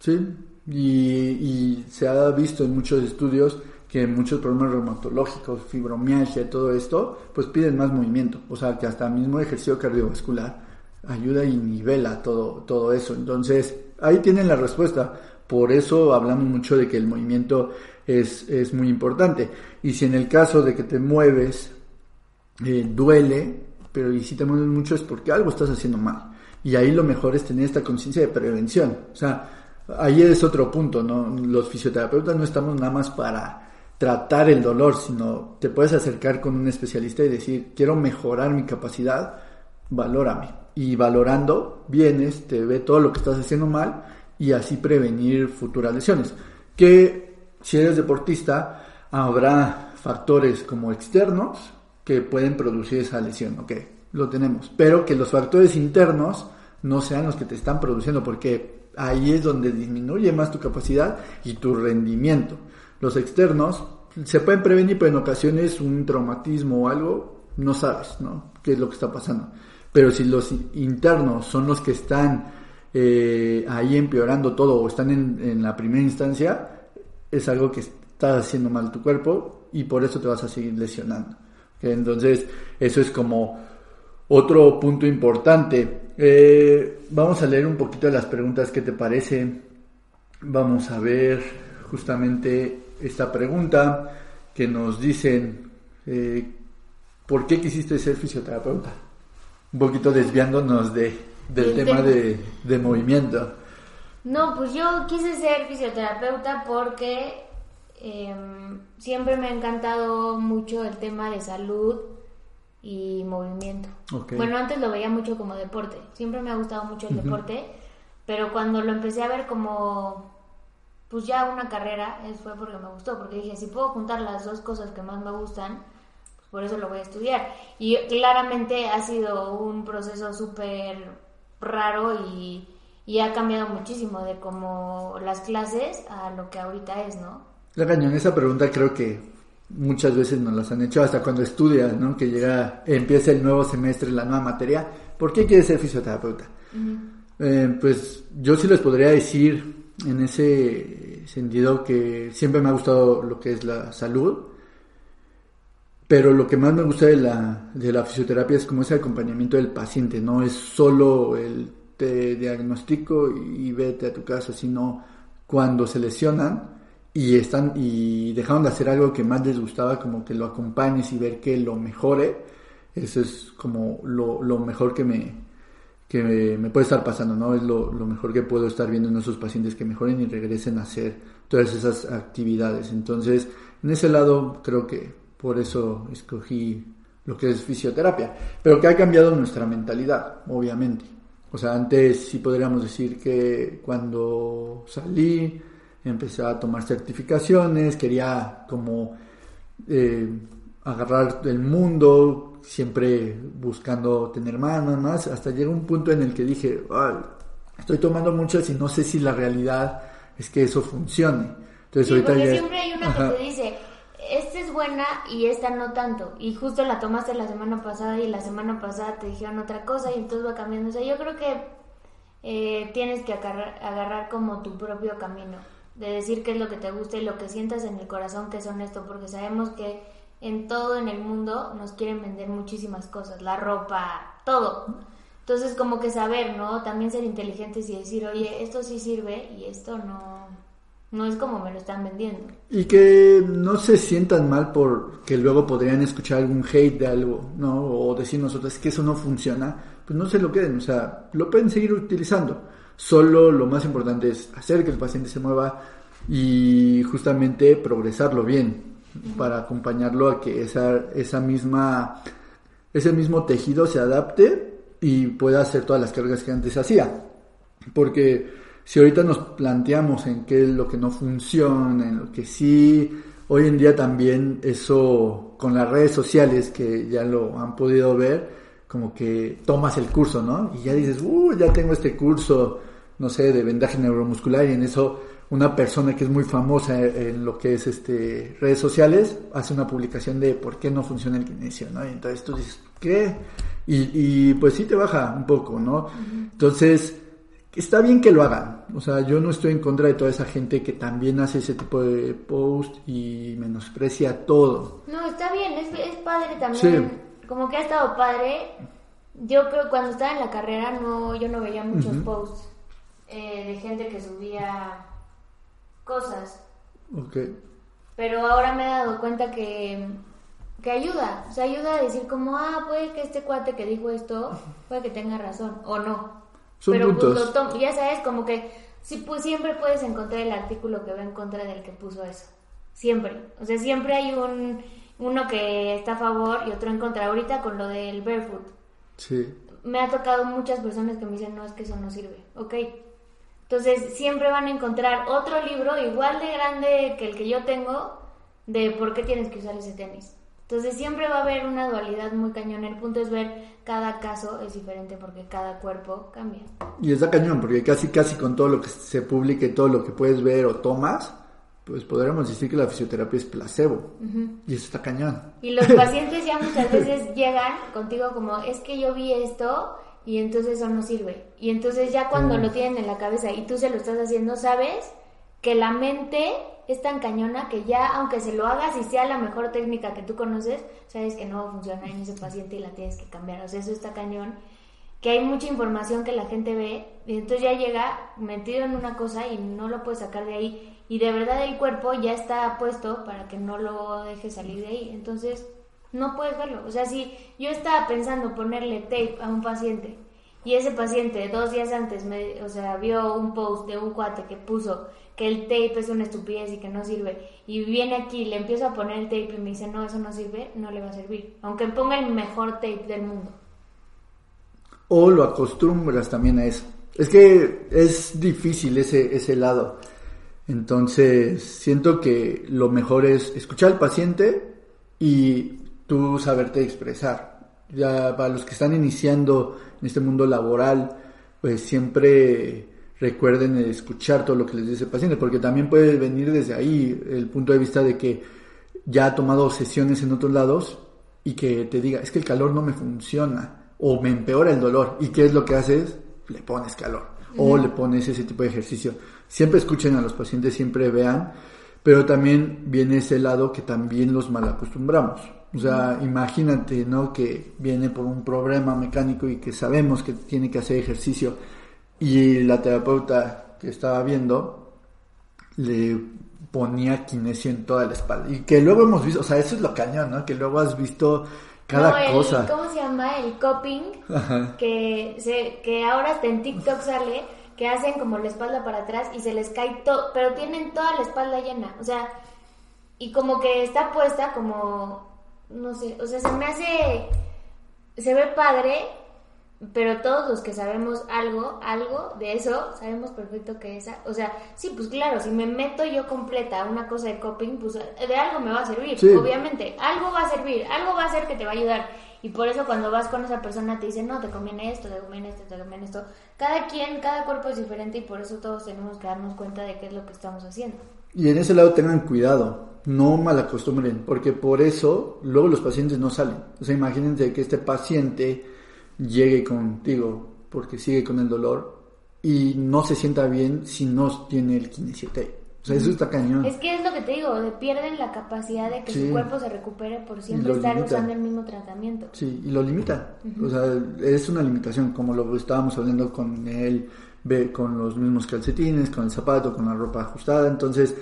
Sí, y, se ha visto en muchos estudios que muchos problemas reumatológicos, fibromialgia y todo esto, pues piden más movimiento. O sea, que hasta el mismo ejercicio cardiovascular ayuda y nivela todo, todo eso. Entonces, ahí tienen la respuesta. Por eso hablamos mucho de que el movimiento es, es muy importante. Y si en el caso de que te mueves, eh, duele, pero y si te mueves mucho es porque algo estás haciendo mal. Y ahí lo mejor es tener esta conciencia de prevención. O sea, ahí es otro punto, ¿no? Los fisioterapeutas no estamos nada más para tratar el dolor, sino te puedes acercar con un especialista y decir, quiero mejorar mi capacidad, valórame. Y valorando, vienes, te ve todo lo que estás haciendo mal y así prevenir futuras lesiones. Que si eres deportista, habrá factores como externos que pueden producir esa lesión, ok, lo tenemos, pero que los factores internos no sean los que te están produciendo, porque ahí es donde disminuye más tu capacidad y tu rendimiento. Los externos se pueden prevenir, pero en ocasiones un traumatismo o algo, no sabes, ¿no? ¿Qué es lo que está pasando? Pero si los internos son los que están eh, ahí empeorando todo o están en, en, la primera instancia, es algo que está haciendo mal tu cuerpo y por eso te vas a seguir lesionando. Entonces, eso es como otro punto importante. Eh, vamos a leer un poquito de las preguntas que te parece. Vamos a ver justamente esta pregunta que nos dicen, eh, ¿por qué quisiste ser fisioterapeuta? Un poquito desviándonos de, del tema de, de movimiento. No, pues yo quise ser fisioterapeuta porque em, siempre me ha encantado mucho el tema de salud y movimiento. Bueno, antes lo veía mucho como deporte, siempre me ha gustado mucho el deporte, pero cuando lo empecé a ver como pues ya una carrera, fue porque me gustó, porque dije, si puedo juntar las dos cosas que más me gustan, pues por eso lo voy a estudiar. Y claramente ha sido un proceso súper raro y, y, ha cambiado muchísimo de como las clases a lo que ahorita es, ¿no? La cañón, esa pregunta creo que muchas veces nos las han hecho hasta cuando estudias, ¿no? Que llega, empieza el nuevo semestre, la nueva materia. ¿Por qué quieres ser fisioterapeuta? eh, pues yo sí les podría decir en ese sentido que siempre me ha gustado lo que es la salud, pero lo que más me gusta de la, de la fisioterapia es como ese acompañamiento del paciente, no es solo el te diagnostico y vete a tu casa, sino cuando se lesionan y están y dejaron de hacer algo que más les gustaba, como que lo acompañes y ver que lo mejore, eso es como lo, mejor que me, que me, puede estar pasando, ¿no? Es lo, lo, mejor que puedo estar viendo en esos pacientes que mejoren y regresen a hacer todas esas actividades. Entonces, en ese lado creo que por eso escogí lo que es fisioterapia, pero que ha cambiado nuestra mentalidad, obviamente. O sea, antes sí podríamos decir que cuando salí, empecé a tomar certificaciones, quería como eh, agarrar el mundo, siempre buscando tener más, más, más, hasta llega un punto en el que dije, estoy tomando muchas y no sé si la realidad es que eso funcione. Entonces ahorita porque siempre hay una que te dice, buena y esta no tanto. Y justo la tomaste la semana pasada y la semana pasada te dijeron otra cosa y entonces va cambiando. O sea, yo creo que eh, tienes que agarrar, agarrar como tu propio camino. De decir qué es lo que te gusta y lo que sientas en el corazón que es honesto. Porque sabemos que en todo en el mundo nos quieren vender muchísimas cosas. La ropa, todo. Entonces como que saber, ¿no? También ser inteligentes y decir, oye, esto sí sirve y esto no no es como me lo están vendiendo. Y que no se sientan mal porque luego podrían escuchar algún hate de algo, ¿no? O decir nosotros que eso no funciona, pues no se lo queden, o sea, lo pueden seguir utilizando. Solo lo más importante es hacer que el paciente se mueva y justamente progresarlo bien para acompañarlo a que esa, esa misma, ese mismo tejido se adapte y pueda hacer todas las cargas que antes hacía. Porque si ahorita nos planteamos en qué es lo que no funciona, en lo que sí, hoy en día también eso con las redes sociales que ya lo han podido ver, como que tomas el curso, ¿no? Y ya dices, uh, ya tengo este curso, no sé, de vendaje neuromuscular y en eso una persona que es muy famosa en lo que es este redes sociales hace una publicación de por qué no funciona el kinesio, ¿no? Y entonces tú dices, ¿qué? Y, pues sí te baja un poco, ¿no? Entonces, está bien que lo hagan. O sea, yo no estoy en contra de toda esa gente que también hace ese tipo de post y menosprecia todo. No, está bien, es, es padre también. Como que ha estado padre. Yo creo que cuando estaba en la carrera no, yo no veía muchos posts eh, de gente que subía cosas. Ok. Pero ahora me he dado cuenta que, que ayuda. O sea, ayuda a decir como, ah, puede que este cuate que dijo esto, puede que tenga razón o no. Pero pues ya sabes, como que sí, pues siempre puedes encontrar el artículo que va en contra del que puso eso. Siempre. O sea, siempre hay un uno que está a favor y otro en contra. Ahorita con lo del barefoot. Sí. Me ha tocado muchas personas que me dicen, no, es que eso no sirve. Ok, entonces siempre van a encontrar otro libro igual de grande que el que yo tengo de por qué tienes que usar ese tenis. Entonces siempre va a haber una dualidad muy cañón. El punto es ver cada caso es diferente porque cada cuerpo cambia. Y está cañón porque casi casi con todo lo que se publique, todo lo que puedes ver o tomas, pues podríamos decir que la fisioterapia es placebo. Y eso está cañón. Y los [LAUGHS] pacientes ya muchas veces llegan contigo como, es que yo vi esto y entonces eso no sirve. Y entonces ya cuando lo tienen en la cabeza y tú se lo estás haciendo, sabes que la mente es tan cañona que ya aunque se lo hagas y sea la mejor técnica que tú conoces, sabes que no va a funcionar en ese paciente y la tienes que cambiar. O sea, eso está cañón. Que hay mucha información que la gente ve y entonces ya llega metido en una cosa y no lo puede sacar de ahí. Y de verdad el cuerpo ya está puesto para que no lo deje salir de ahí. Entonces no puedes verlo. O sea, si yo estaba pensando ponerle tape a un paciente y ese paciente dos días antes, me, o sea, vio un post de un cuate que puso que el tape es una estupidez y que no sirve, y viene aquí, le empiezo a poner el tape y me dice, no, eso no sirve, no le va a servir, aunque ponga el mejor tape del mundo. O lo acostumbras también a eso. Es que es difícil ese, ese lado. Entonces, siento que lo mejor es escuchar al paciente y tú saberte expresar. Ya para los que están iniciando en este mundo laboral, pues siempre recuerden escuchar todo lo que les dice el paciente, porque también puede venir desde ahí el punto de vista de que ya ha tomado sesiones en otros lados y que te diga, es que el calor no me funciona o me empeora el dolor. ¿Y qué es lo que haces? Le pones calor o le pones ese tipo de ejercicio. Siempre escuchen a los pacientes, siempre vean, pero también viene ese lado que también los mal acostumbramos. O sea, imagínate, ¿no? Que viene por un problema mecánico y que sabemos que tiene que hacer ejercicio y la terapeuta que estaba viendo le ponía kinesio en toda la espalda. Y que luego hemos visto, o sea, eso es lo cañón, ¿no? Que luego has visto cada cosa. ¿Cómo se llama? El coping, que, se, que ahora hasta en TikTok sale, que hacen como la espalda para atrás y se les cae todo, pero tienen toda la espalda llena. O sea, y como que está puesta como no sé, o sea, se me hace, se ve padre, pero todos los que sabemos algo, algo de eso, sabemos perfecto que esa, o sea, sí, pues claro, si me meto yo completa una cosa de coping, pues de algo me va a servir, obviamente, algo va a servir, algo va a ser que te va a ayudar. Y por eso cuando vas con esa persona te dicen, no, te conviene esto, te conviene esto, te conviene esto. Cada quien, cada cuerpo es diferente y por eso todos tenemos que darnos cuenta de qué es lo que estamos haciendo. Y en ese lado tengan cuidado, no malacostumbren, porque por eso luego los pacientes no salen. O sea, imagínense que este paciente llegue contigo porque sigue con el dolor y no se sienta bien si no tiene el kinesiotape. O sea, eso está cañón. Es que es lo que te digo, pierden la capacidad de que su cuerpo se recupere por siempre estar usando el mismo tratamiento. Sí, y lo limita. O sea, es una limitación, como lo estábamos hablando con él, con los mismos calcetines, con el zapato, con la ropa ajustada. Entonces,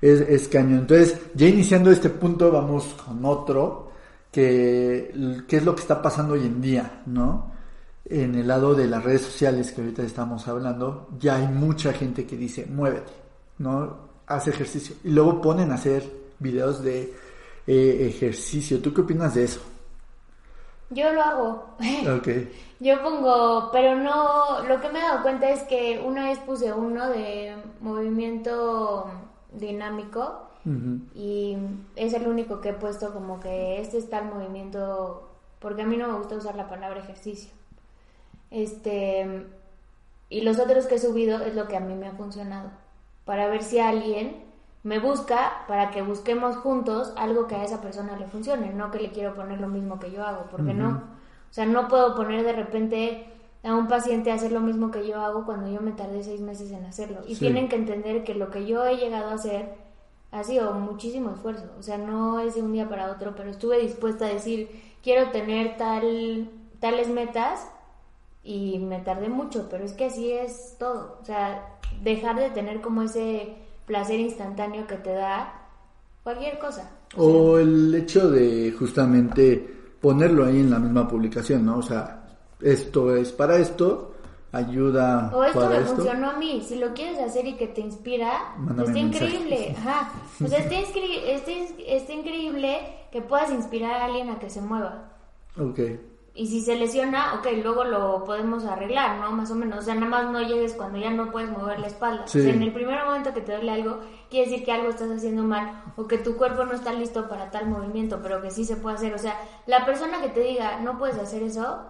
es, es cañón. Entonces, ya iniciando este punto, vamos con otro, que, es lo que está pasando hoy en día, ¿no? En el lado de las redes sociales que ahorita estamos hablando, ya hay mucha gente que dice, muévete, ¿no? Haz ejercicio. Y luego ponen a hacer videos de eh, ejercicio. ¿Tú qué opinas de eso? Yo lo hago. [LAUGHS] Ok. Yo pongo, pero no, lo que me he dado cuenta es que una vez puse uno de movimiento dinámico Y es el único que he puesto como que este está el movimiento, porque a mí no me gusta usar la palabra ejercicio. Este, y los otros que he subido es lo que a mí me ha funcionado, para ver si alguien me busca para que busquemos juntos algo que a esa persona le funcione, no que le quiero poner lo mismo que yo hago, porque no. O sea, no puedo poner de repente a un paciente a hacer lo mismo que yo hago cuando yo me tardé seis meses en hacerlo. Y tienen que entender que lo que yo he llegado a hacer ha sido muchísimo esfuerzo. O sea, no es de un día para otro, pero estuve dispuesta a decir, quiero tener tal, tales metas y me tardé mucho, pero es que así es todo. O sea, dejar de tener como ese placer instantáneo que te da cualquier cosa. O, el hecho de justamente ponerlo ahí en la misma publicación, ¿no? O sea, esto es para esto, ayuda o esto me funcionó a mí si lo quieres hacer y que te inspira está increíble ajá [LAUGHS] o sea está, está, increíble que puedas inspirar a alguien a que se mueva ok y si se lesiona, ok, luego lo podemos arreglar, ¿no? Más o menos. O sea, nada más no llegues cuando ya no puedes mover la espalda. O sea, en el primer momento que te duele algo, quiere decir que algo estás haciendo mal o que tu cuerpo no está listo para tal movimiento, pero que sí se puede hacer. O sea, la persona que te diga, no puedes hacer eso,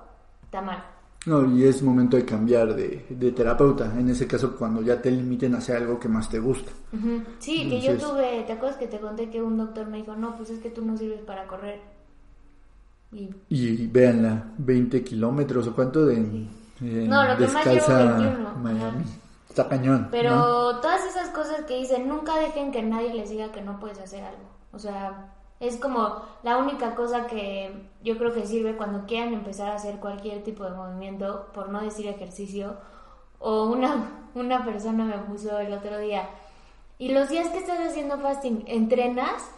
está mal. No, y es momento de cambiar de, de terapeuta. En ese caso, cuando ya te limiten a hacer algo que más te gusta. Sí, que yo tuve, ¿te acuerdas que te conté que un doctor me dijo, no, pues es que tú no sirves para correr? Y, y véanla, 20 kilómetros o cuánto de no, lo que más llevo Miami. Está cañón. Pero todas esas cosas que dicen, nunca dejen que nadie les diga que no puedes hacer algo. O sea, es como la única cosa que yo creo que sirve cuando quieran empezar a hacer cualquier tipo de movimiento, por no decir ejercicio. O una, [LAUGHS] una persona me puso el otro día, y los días que estás haciendo fasting, ¿entrenas?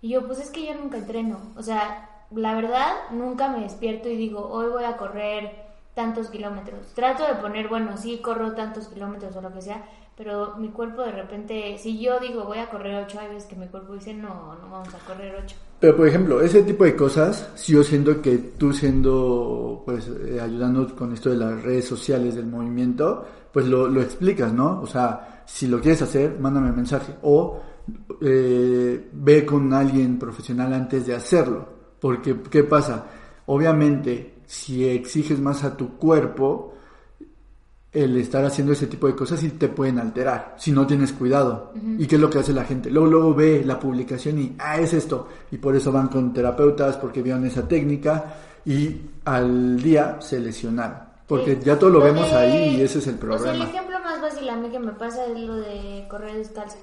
Y yo, pues es que yo nunca entreno. O sea, la verdad, nunca me despierto y digo, hoy voy a correr tantos kilómetros. Trato de poner, bueno, sí, corro tantos kilómetros o lo que sea, pero mi cuerpo de repente, si yo digo voy a correr ocho, hay veces que mi cuerpo dice, no, no vamos a correr ocho. Pero, por ejemplo, ese tipo de cosas, si yo siento que tú siendo, pues, eh, ayudando con esto de las redes sociales, del movimiento, pues lo, lo explicas, ¿no? O sea, si lo quieres hacer, mándame un mensaje. O eh, ve con alguien profesional antes de hacerlo. Porque, ¿qué pasa? Obviamente, si exiges más a tu cuerpo, el estar haciendo ese tipo de cosas sí te pueden alterar si no tienes cuidado. ¿Y qué es lo que hace la gente? Luego, luego ve la publicación y, ah, es esto. Y por eso van con terapeutas porque vieron esa técnica y al día se lesionaron. Porque ya todo lo, vemos ahí y ese es el problema. el ejemplo más fácil a mí que me pasa es lo de correr descalzo.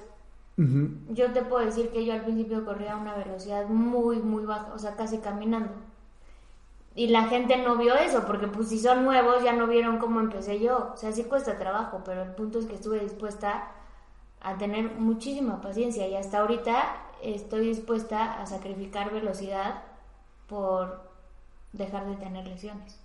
Yo te puedo decir que yo al principio corría a una velocidad muy, muy baja, o sea, casi caminando. Y la gente no vio eso, porque pues si son nuevos ya no vieron cómo empecé yo. O sea, sí cuesta trabajo, pero el punto es que estuve dispuesta a tener muchísima paciencia y hasta ahorita estoy dispuesta a sacrificar velocidad por dejar de tener lesiones.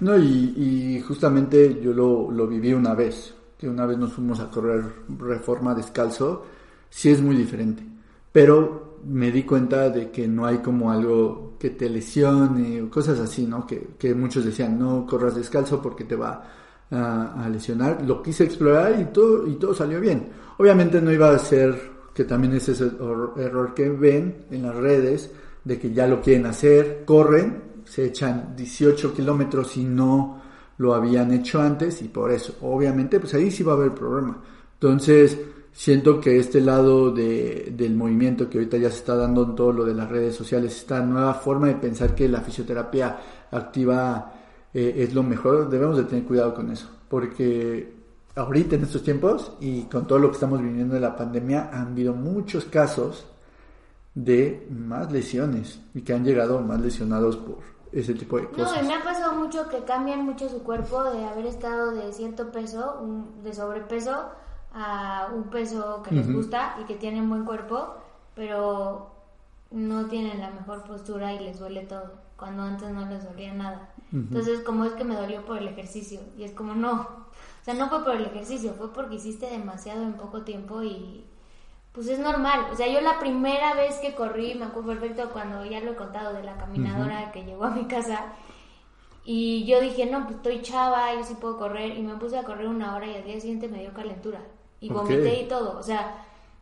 No, y, justamente yo lo, lo viví una vez, que una vez nos fuimos a correr reforma descalzo sí es muy diferente. Pero me di cuenta de que no hay como algo que te lesione o cosas así, ¿no? Que, muchos decían, no corras descalzo porque te va a, lesionar. Lo quise explorar y todo, y todo salió bien. Obviamente no iba a ser, que también es ese error que ven en las redes, de que ya lo quieren hacer, corren, se echan 18 kilómetros y no lo habían hecho antes y por eso, obviamente, pues ahí sí va a haber problema. Entonces, siento que este lado de, del movimiento que ahorita ya se está dando en todo lo de las redes sociales, esta nueva forma de pensar que la fisioterapia activa eh, es lo mejor, debemos de tener cuidado con eso, porque ahorita en estos tiempos y con todo lo que estamos viviendo de la pandemia han habido muchos casos de más lesiones y que han llegado más lesionados por ese tipo de cosas. No, y me ha pasado mucho que cambian mucho su cuerpo de haber estado de cierto peso, de sobrepeso, a un peso que les gusta y que tienen buen cuerpo, pero no tienen la mejor postura y les duele todo, cuando antes no les dolía nada. Entonces, como es que me dolió por el ejercicio, y es como no, o sea, no fue por el ejercicio, fue porque hiciste demasiado en poco tiempo y pues es normal. O sea, yo la primera vez que corrí, me acuerdo perfecto cuando ya lo he contado de la caminadora que llegó a mi casa, y yo dije, no, pues estoy chava, yo sí puedo correr, y me puse a correr una hora y al día siguiente me dio calentura y vomité y todo. O sea,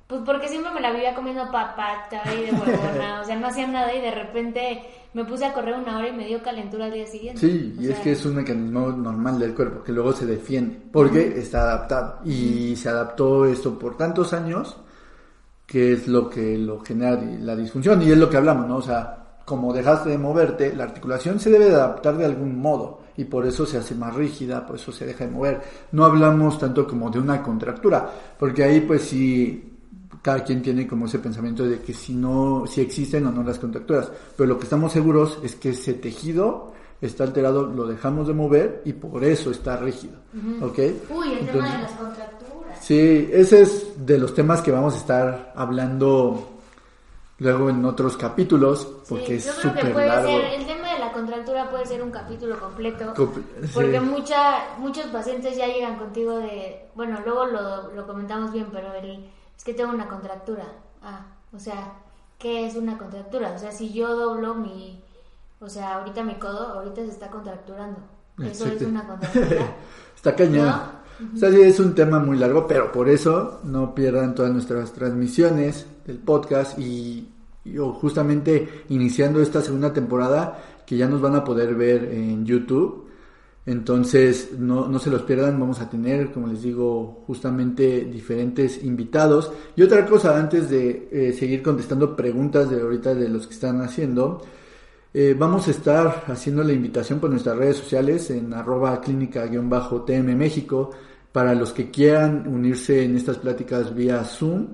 Pues porque siempre me la vivía comiendo papas, ahí de huevona, o sea, no hacía nada y de repente me puse a correr una hora y me dio calentura al día siguiente. Sí, O y es que es un mecanismo normal del cuerpo que luego se defiende porque está adaptado y se adaptó esto por tantos años que es lo que lo genera la disfunción y es lo que hablamos, ¿no? O sea, como dejaste de moverte, la articulación se debe de adaptar de algún modo y por eso se hace más rígida, por eso se deja de mover. No hablamos tanto como de una contractura, porque ahí pues sí cada quien tiene como ese pensamiento de que si no, si existen o no las contracturas, pero lo que estamos seguros es que ese tejido está alterado, lo dejamos de mover y por eso está rígido, ¿ok? Uy, el tema de las contracturas. Sí, ese es de los temas que vamos a estar hablando luego en otros capítulos, porque Sí, es súper largo. ser, el tema de la contractura puede ser un capítulo completo. Comple- Porque sí. mucha, muchos pacientes ya llegan contigo de, bueno, luego lo, lo comentamos bien, pero el, es que tengo una contractura. Ah, o sea, ¿qué es una contractura? O sea, si yo doblo mi, o sea, ahorita mi codo, ahorita se está contracturando. Eso es una contractura. [LAUGHS] Está cañón. ¿No? O sea, sí, es un tema muy largo, pero por eso no pierdan todas nuestras transmisiones del podcast y, y, o justamente iniciando esta segunda temporada que ya nos van a poder ver en YouTube. Entonces, no, no se los pierdan, vamos a tener, como les digo, justamente diferentes invitados. Y otra cosa, antes de eh, seguir contestando preguntas de ahorita de los que están haciendo, eh, vamos a estar haciendo la invitación por nuestras redes sociales en arroba clínica-tm para los que quieran unirse en estas pláticas vía Zoom.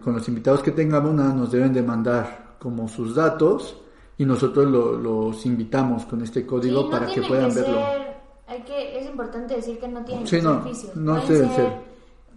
Con los invitados que tengamos, nos deben de mandar como sus datos y nosotros lo- los invitamos con este código Sí, no para que puedan que verlo. ser- hay que, es importante decir que no tienen Sí, que no, ser no ser ser.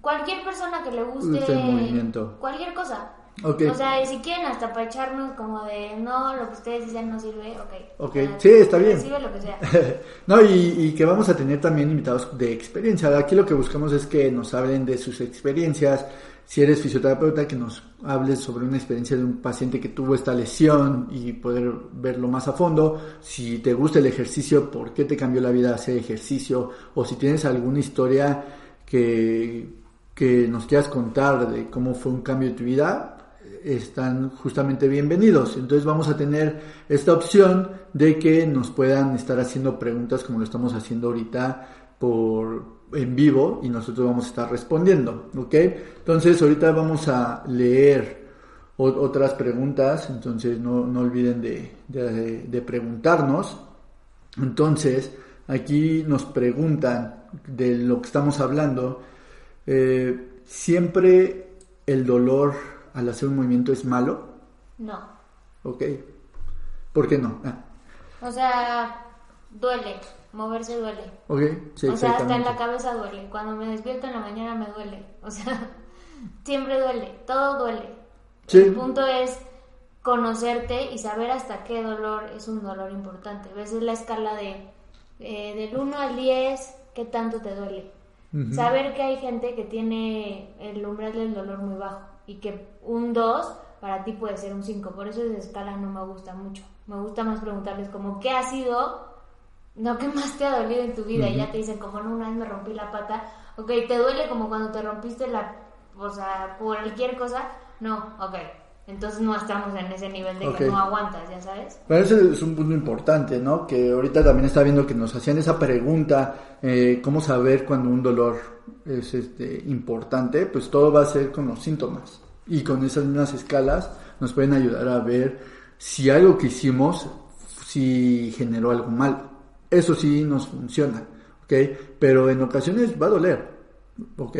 cualquier persona que le guste Guste movimiento. cualquier cosa. O sea, si quieren hasta para echarnos como de no, lo que ustedes dicen no sirve, ok. Ok, sí, está bien. Recibe lo que sea. [LAUGHS] no, y, y que vamos a tener también invitados de experiencia. Aquí lo que buscamos es que nos hablen de sus experiencias. Si eres fisioterapeuta, que nos hables sobre una experiencia de un paciente que tuvo esta lesión y poder verlo más a fondo. Si te gusta el ejercicio, por qué te cambió la vida hacer ejercicio. O si tienes alguna historia que, que nos quieras contar de cómo fue un cambio de tu vida, están justamente bienvenidos. Entonces vamos a tener esta opción de que nos puedan estar haciendo preguntas como lo estamos haciendo ahorita por en vivo y nosotros vamos a estar respondiendo, ¿ok? Entonces ahorita vamos a leer otras preguntas, entonces no, no olviden de, de- de preguntarnos. Entonces, aquí nos preguntan de lo que estamos hablando. eh, ¿Siempre el dolor al hacer un movimiento es malo? No. ¿Ok? ¿Por qué no? Ah, O sea, duele. Moverse duele. ¿Ok? Sí, o sea, hasta en la cabeza duele. Cuando me despierto en la mañana me duele. O sea, [LAUGHS] siempre duele. Todo duele. Sí. El punto es conocerte y saber hasta qué dolor es un dolor importante. Ves es la escala de eh, del 1 al 10, qué tanto te duele. Saber que hay gente que tiene el umbral del dolor muy bajo y que un 2 para ti puede ser un 5. Por eso esa escala no me gusta mucho. Me gusta más preguntarles como qué ha sido, no qué más te ha dolido en tu vida. Y ya te dicen como no, una vez me rompí la pata. Ok, te duele como cuando te rompiste la, o sea, cualquier cosa. No, ok. Entonces no estamos en ese nivel de que no aguantas, ya sabes. Pero ese es un punto importante, ¿no? Que ahorita también está viendo que nos hacían esa pregunta, eh, ¿cómo saber cuando un dolor es este, importante? Pues todo va a ser con los síntomas. Y con esas mismas escalas nos pueden ayudar a ver si algo que hicimos, si generó algo mal. Eso sí nos funciona, ¿ok? Pero en ocasiones va a doler, ¿ok?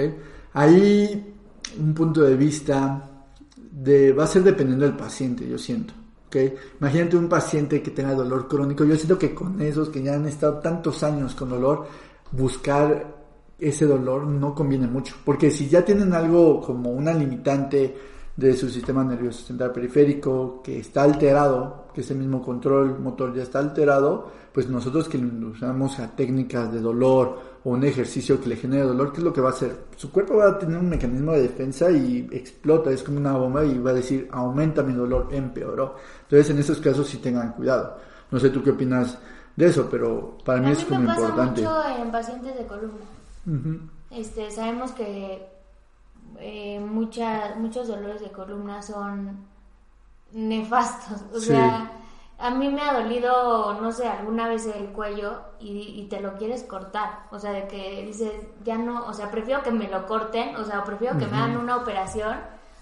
Hay un punto de vista de, va a ser dependiendo del paciente, yo siento. ¿ok? Imagínate un paciente que tenga dolor crónico. Yo siento que con esos que ya han estado tantos años con dolor, buscar ese dolor no conviene mucho. Porque si ya tienen algo como una limitante de su sistema nervioso central periférico que está alterado, que ese mismo control motor ya está alterado, pues nosotros que usamos a técnicas de dolor o un ejercicio que le genere dolor, ¿qué es lo que va a hacer? Su cuerpo va a tener un mecanismo de defensa y explota, es como una bomba y va a decir, aumenta mi dolor, empeoró. Entonces en esos casos sí tengan cuidado. No sé tú qué opinas de eso, pero para mí a es como me pasa importante. mucho en pacientes de columna. Este, sabemos que eh, muchos dolores de columna son nefastos. O sea, a mí me ha dolido, no sé, alguna vez el cuello y, te lo quieres cortar. O sea, de que dices, ya no, o sea, prefiero que me lo corten, o sea, prefiero que me hagan una operación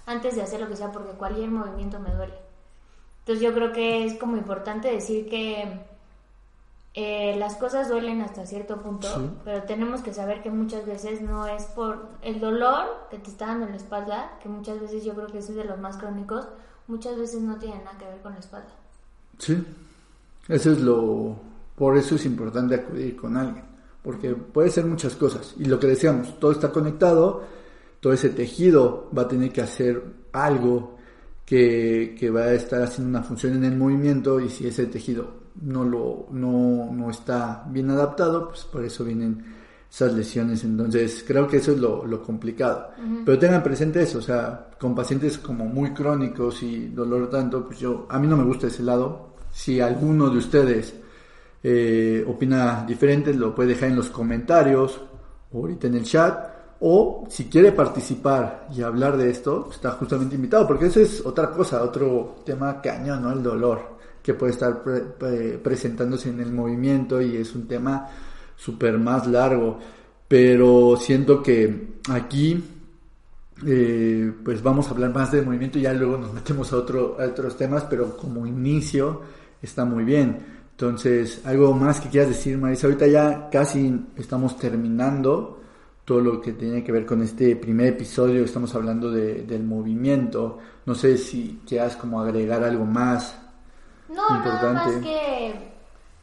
antes de hacer lo que sea, porque cualquier movimiento me duele. Entonces yo creo que es como importante decir que eh, las cosas duelen hasta cierto punto, pero tenemos que saber que muchas veces no es por el dolor que te está dando en la espalda, que muchas veces yo creo que es de los más crónicos, muchas veces no tiene nada que ver con la espalda. Sí, eso es lo, por eso es importante acudir con alguien, porque puede ser muchas cosas, y lo que decíamos, todo está conectado, todo ese tejido va a tener que hacer algo que, que va a estar haciendo una función en el movimiento, y si ese tejido no, lo, no, no está bien adaptado, pues por eso vienen esas lesiones. Entonces, creo que eso es lo, lo complicado. Pero tengan presente eso, o sea, con pacientes como muy crónicos y dolor tanto, pues yo, a mí no me gusta ese lado. Si alguno de ustedes eh, opina diferente, lo puede dejar en los comentarios o ahorita en el chat. O si quiere participar y hablar de esto, está justamente invitado, porque eso es otra cosa, otro tema cañón, ¿no? El dolor que puede estar presentándose en el movimiento y es un tema súper más largo. Pero siento que aquí eh, pues vamos a hablar más de movimiento y ya luego nos metemos a, otro, a otros temas, pero como inicio está muy bien. Entonces, algo más que quieras decir, Marisa. Ahorita ya casi estamos terminando todo lo que tiene que ver con este primer episodio. Estamos hablando de, del movimiento. No sé si quieras como agregar algo más. No, nada más que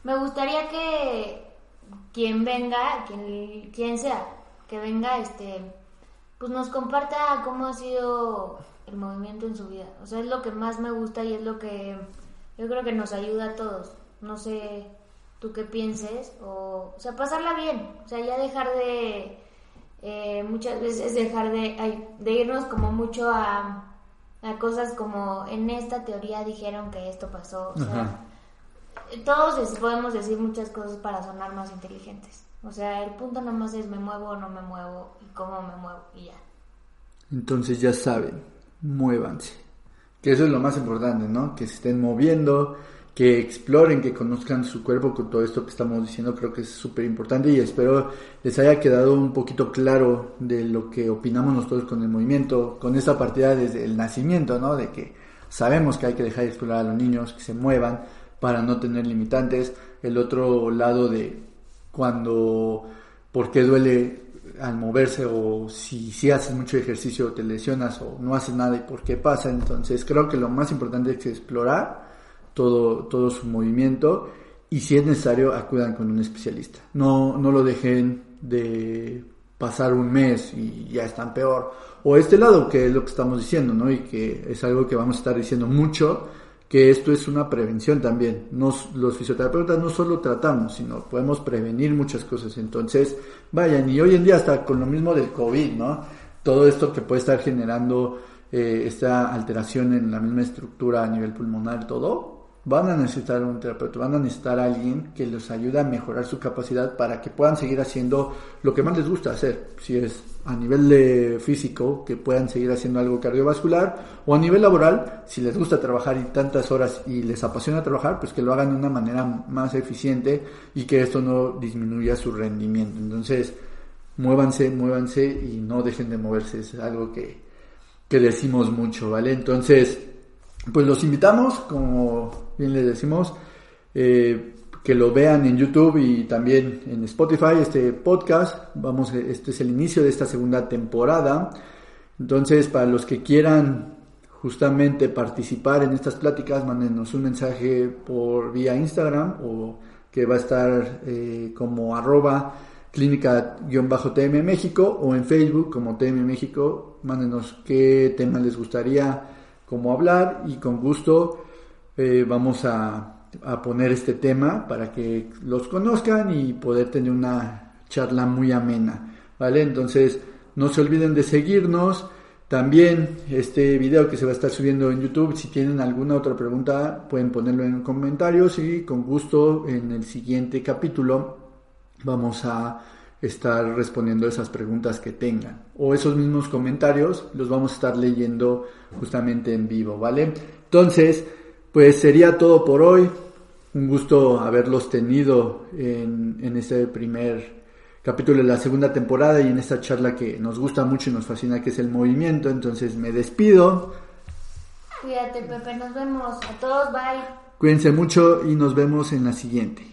me gustaría que quien venga, quien, quien sea, que venga, este, pues nos comparta cómo ha sido el movimiento en su vida. O sea, es lo que más me gusta y es lo que yo creo que nos ayuda a todos. No sé tú qué pienses, o, o sea, pasarla bien, o sea, ya dejar de, eh, muchas veces dejar de, de irnos como mucho a a cosas como en esta teoría dijeron que esto pasó. O sea, todos podemos decir muchas cosas para sonar más inteligentes. O sea, el punto nada más es me muevo o no me muevo y cómo me muevo y ya. Entonces ya saben, muévanse. Que eso es lo más importante, ¿no? Que se estén moviendo, que exploren, que conozcan su cuerpo con todo esto que estamos diciendo, creo que es súper importante y espero les haya quedado un poquito claro de lo que opinamos nosotros con el movimiento, con esta partida desde el nacimiento, ¿no? De que sabemos que hay que dejar de explorar a los niños, que se muevan para no tener limitantes. El otro lado de cuando, por qué duele al moverse o si, si haces mucho ejercicio te lesionas o no haces nada y por qué pasa. Entonces creo que lo más importante es explorar todo, todo su movimiento y si es necesario acudan con un especialista. No, no lo dejen de pasar un mes y ya están peor. O este lado, que es lo que estamos diciendo, ¿no? Y que es algo que vamos a estar diciendo mucho, que esto es una prevención también. Nos, los fisioterapeutas no solo tratamos, sino podemos prevenir muchas cosas. Entonces, vayan, y hoy en día hasta con lo mismo del COVID, ¿no? Todo esto que puede estar generando eh, esta alteración en la misma estructura a nivel pulmonar, todo, van a necesitar un terapeuta, van a necesitar a alguien que les ayude a mejorar su capacidad para que puedan seguir haciendo lo que más les gusta hacer, si es a nivel de físico, que puedan seguir haciendo algo cardiovascular, o a nivel laboral, si les gusta trabajar y tantas horas y les apasiona trabajar, pues que lo hagan de una manera más eficiente y que esto no disminuya su rendimiento. Entonces, muévanse, muévanse y no dejen de moverse, es algo que, que decimos mucho, ¿vale? Entonces, pues los invitamos, como bien les decimos, eh, que lo vean en YouTube y también en Spotify, este podcast. Vamos, este es el inicio de esta segunda temporada. Entonces, para los que quieran justamente participar en estas pláticas, mándenos un mensaje por vía Instagram o que va a estar eh, como arroba clínica-tm México o en Facebook como TM México. Mándenos qué tema les gustaría como hablar y con gusto eh, vamos a, poner este tema para que los conozcan y poder tener una charla muy amena, ¿vale? Entonces, no se olviden de seguirnos. También este video que se va a estar subiendo en YouTube, si tienen alguna otra pregunta, pueden ponerlo en comentarios y con gusto en el siguiente capítulo vamos a estar respondiendo esas preguntas que tengan. O esos mismos comentarios los vamos a estar leyendo justamente en vivo, ¿vale? Entonces, pues sería todo por hoy. Un gusto haberlos tenido en, en este primer capítulo de la segunda temporada y en esta charla que nos gusta mucho y nos fascina que es el movimiento. Entonces me despido. Cuídate Pepe, nos vemos. A todos, bye. Cuídense mucho y nos vemos en la siguiente.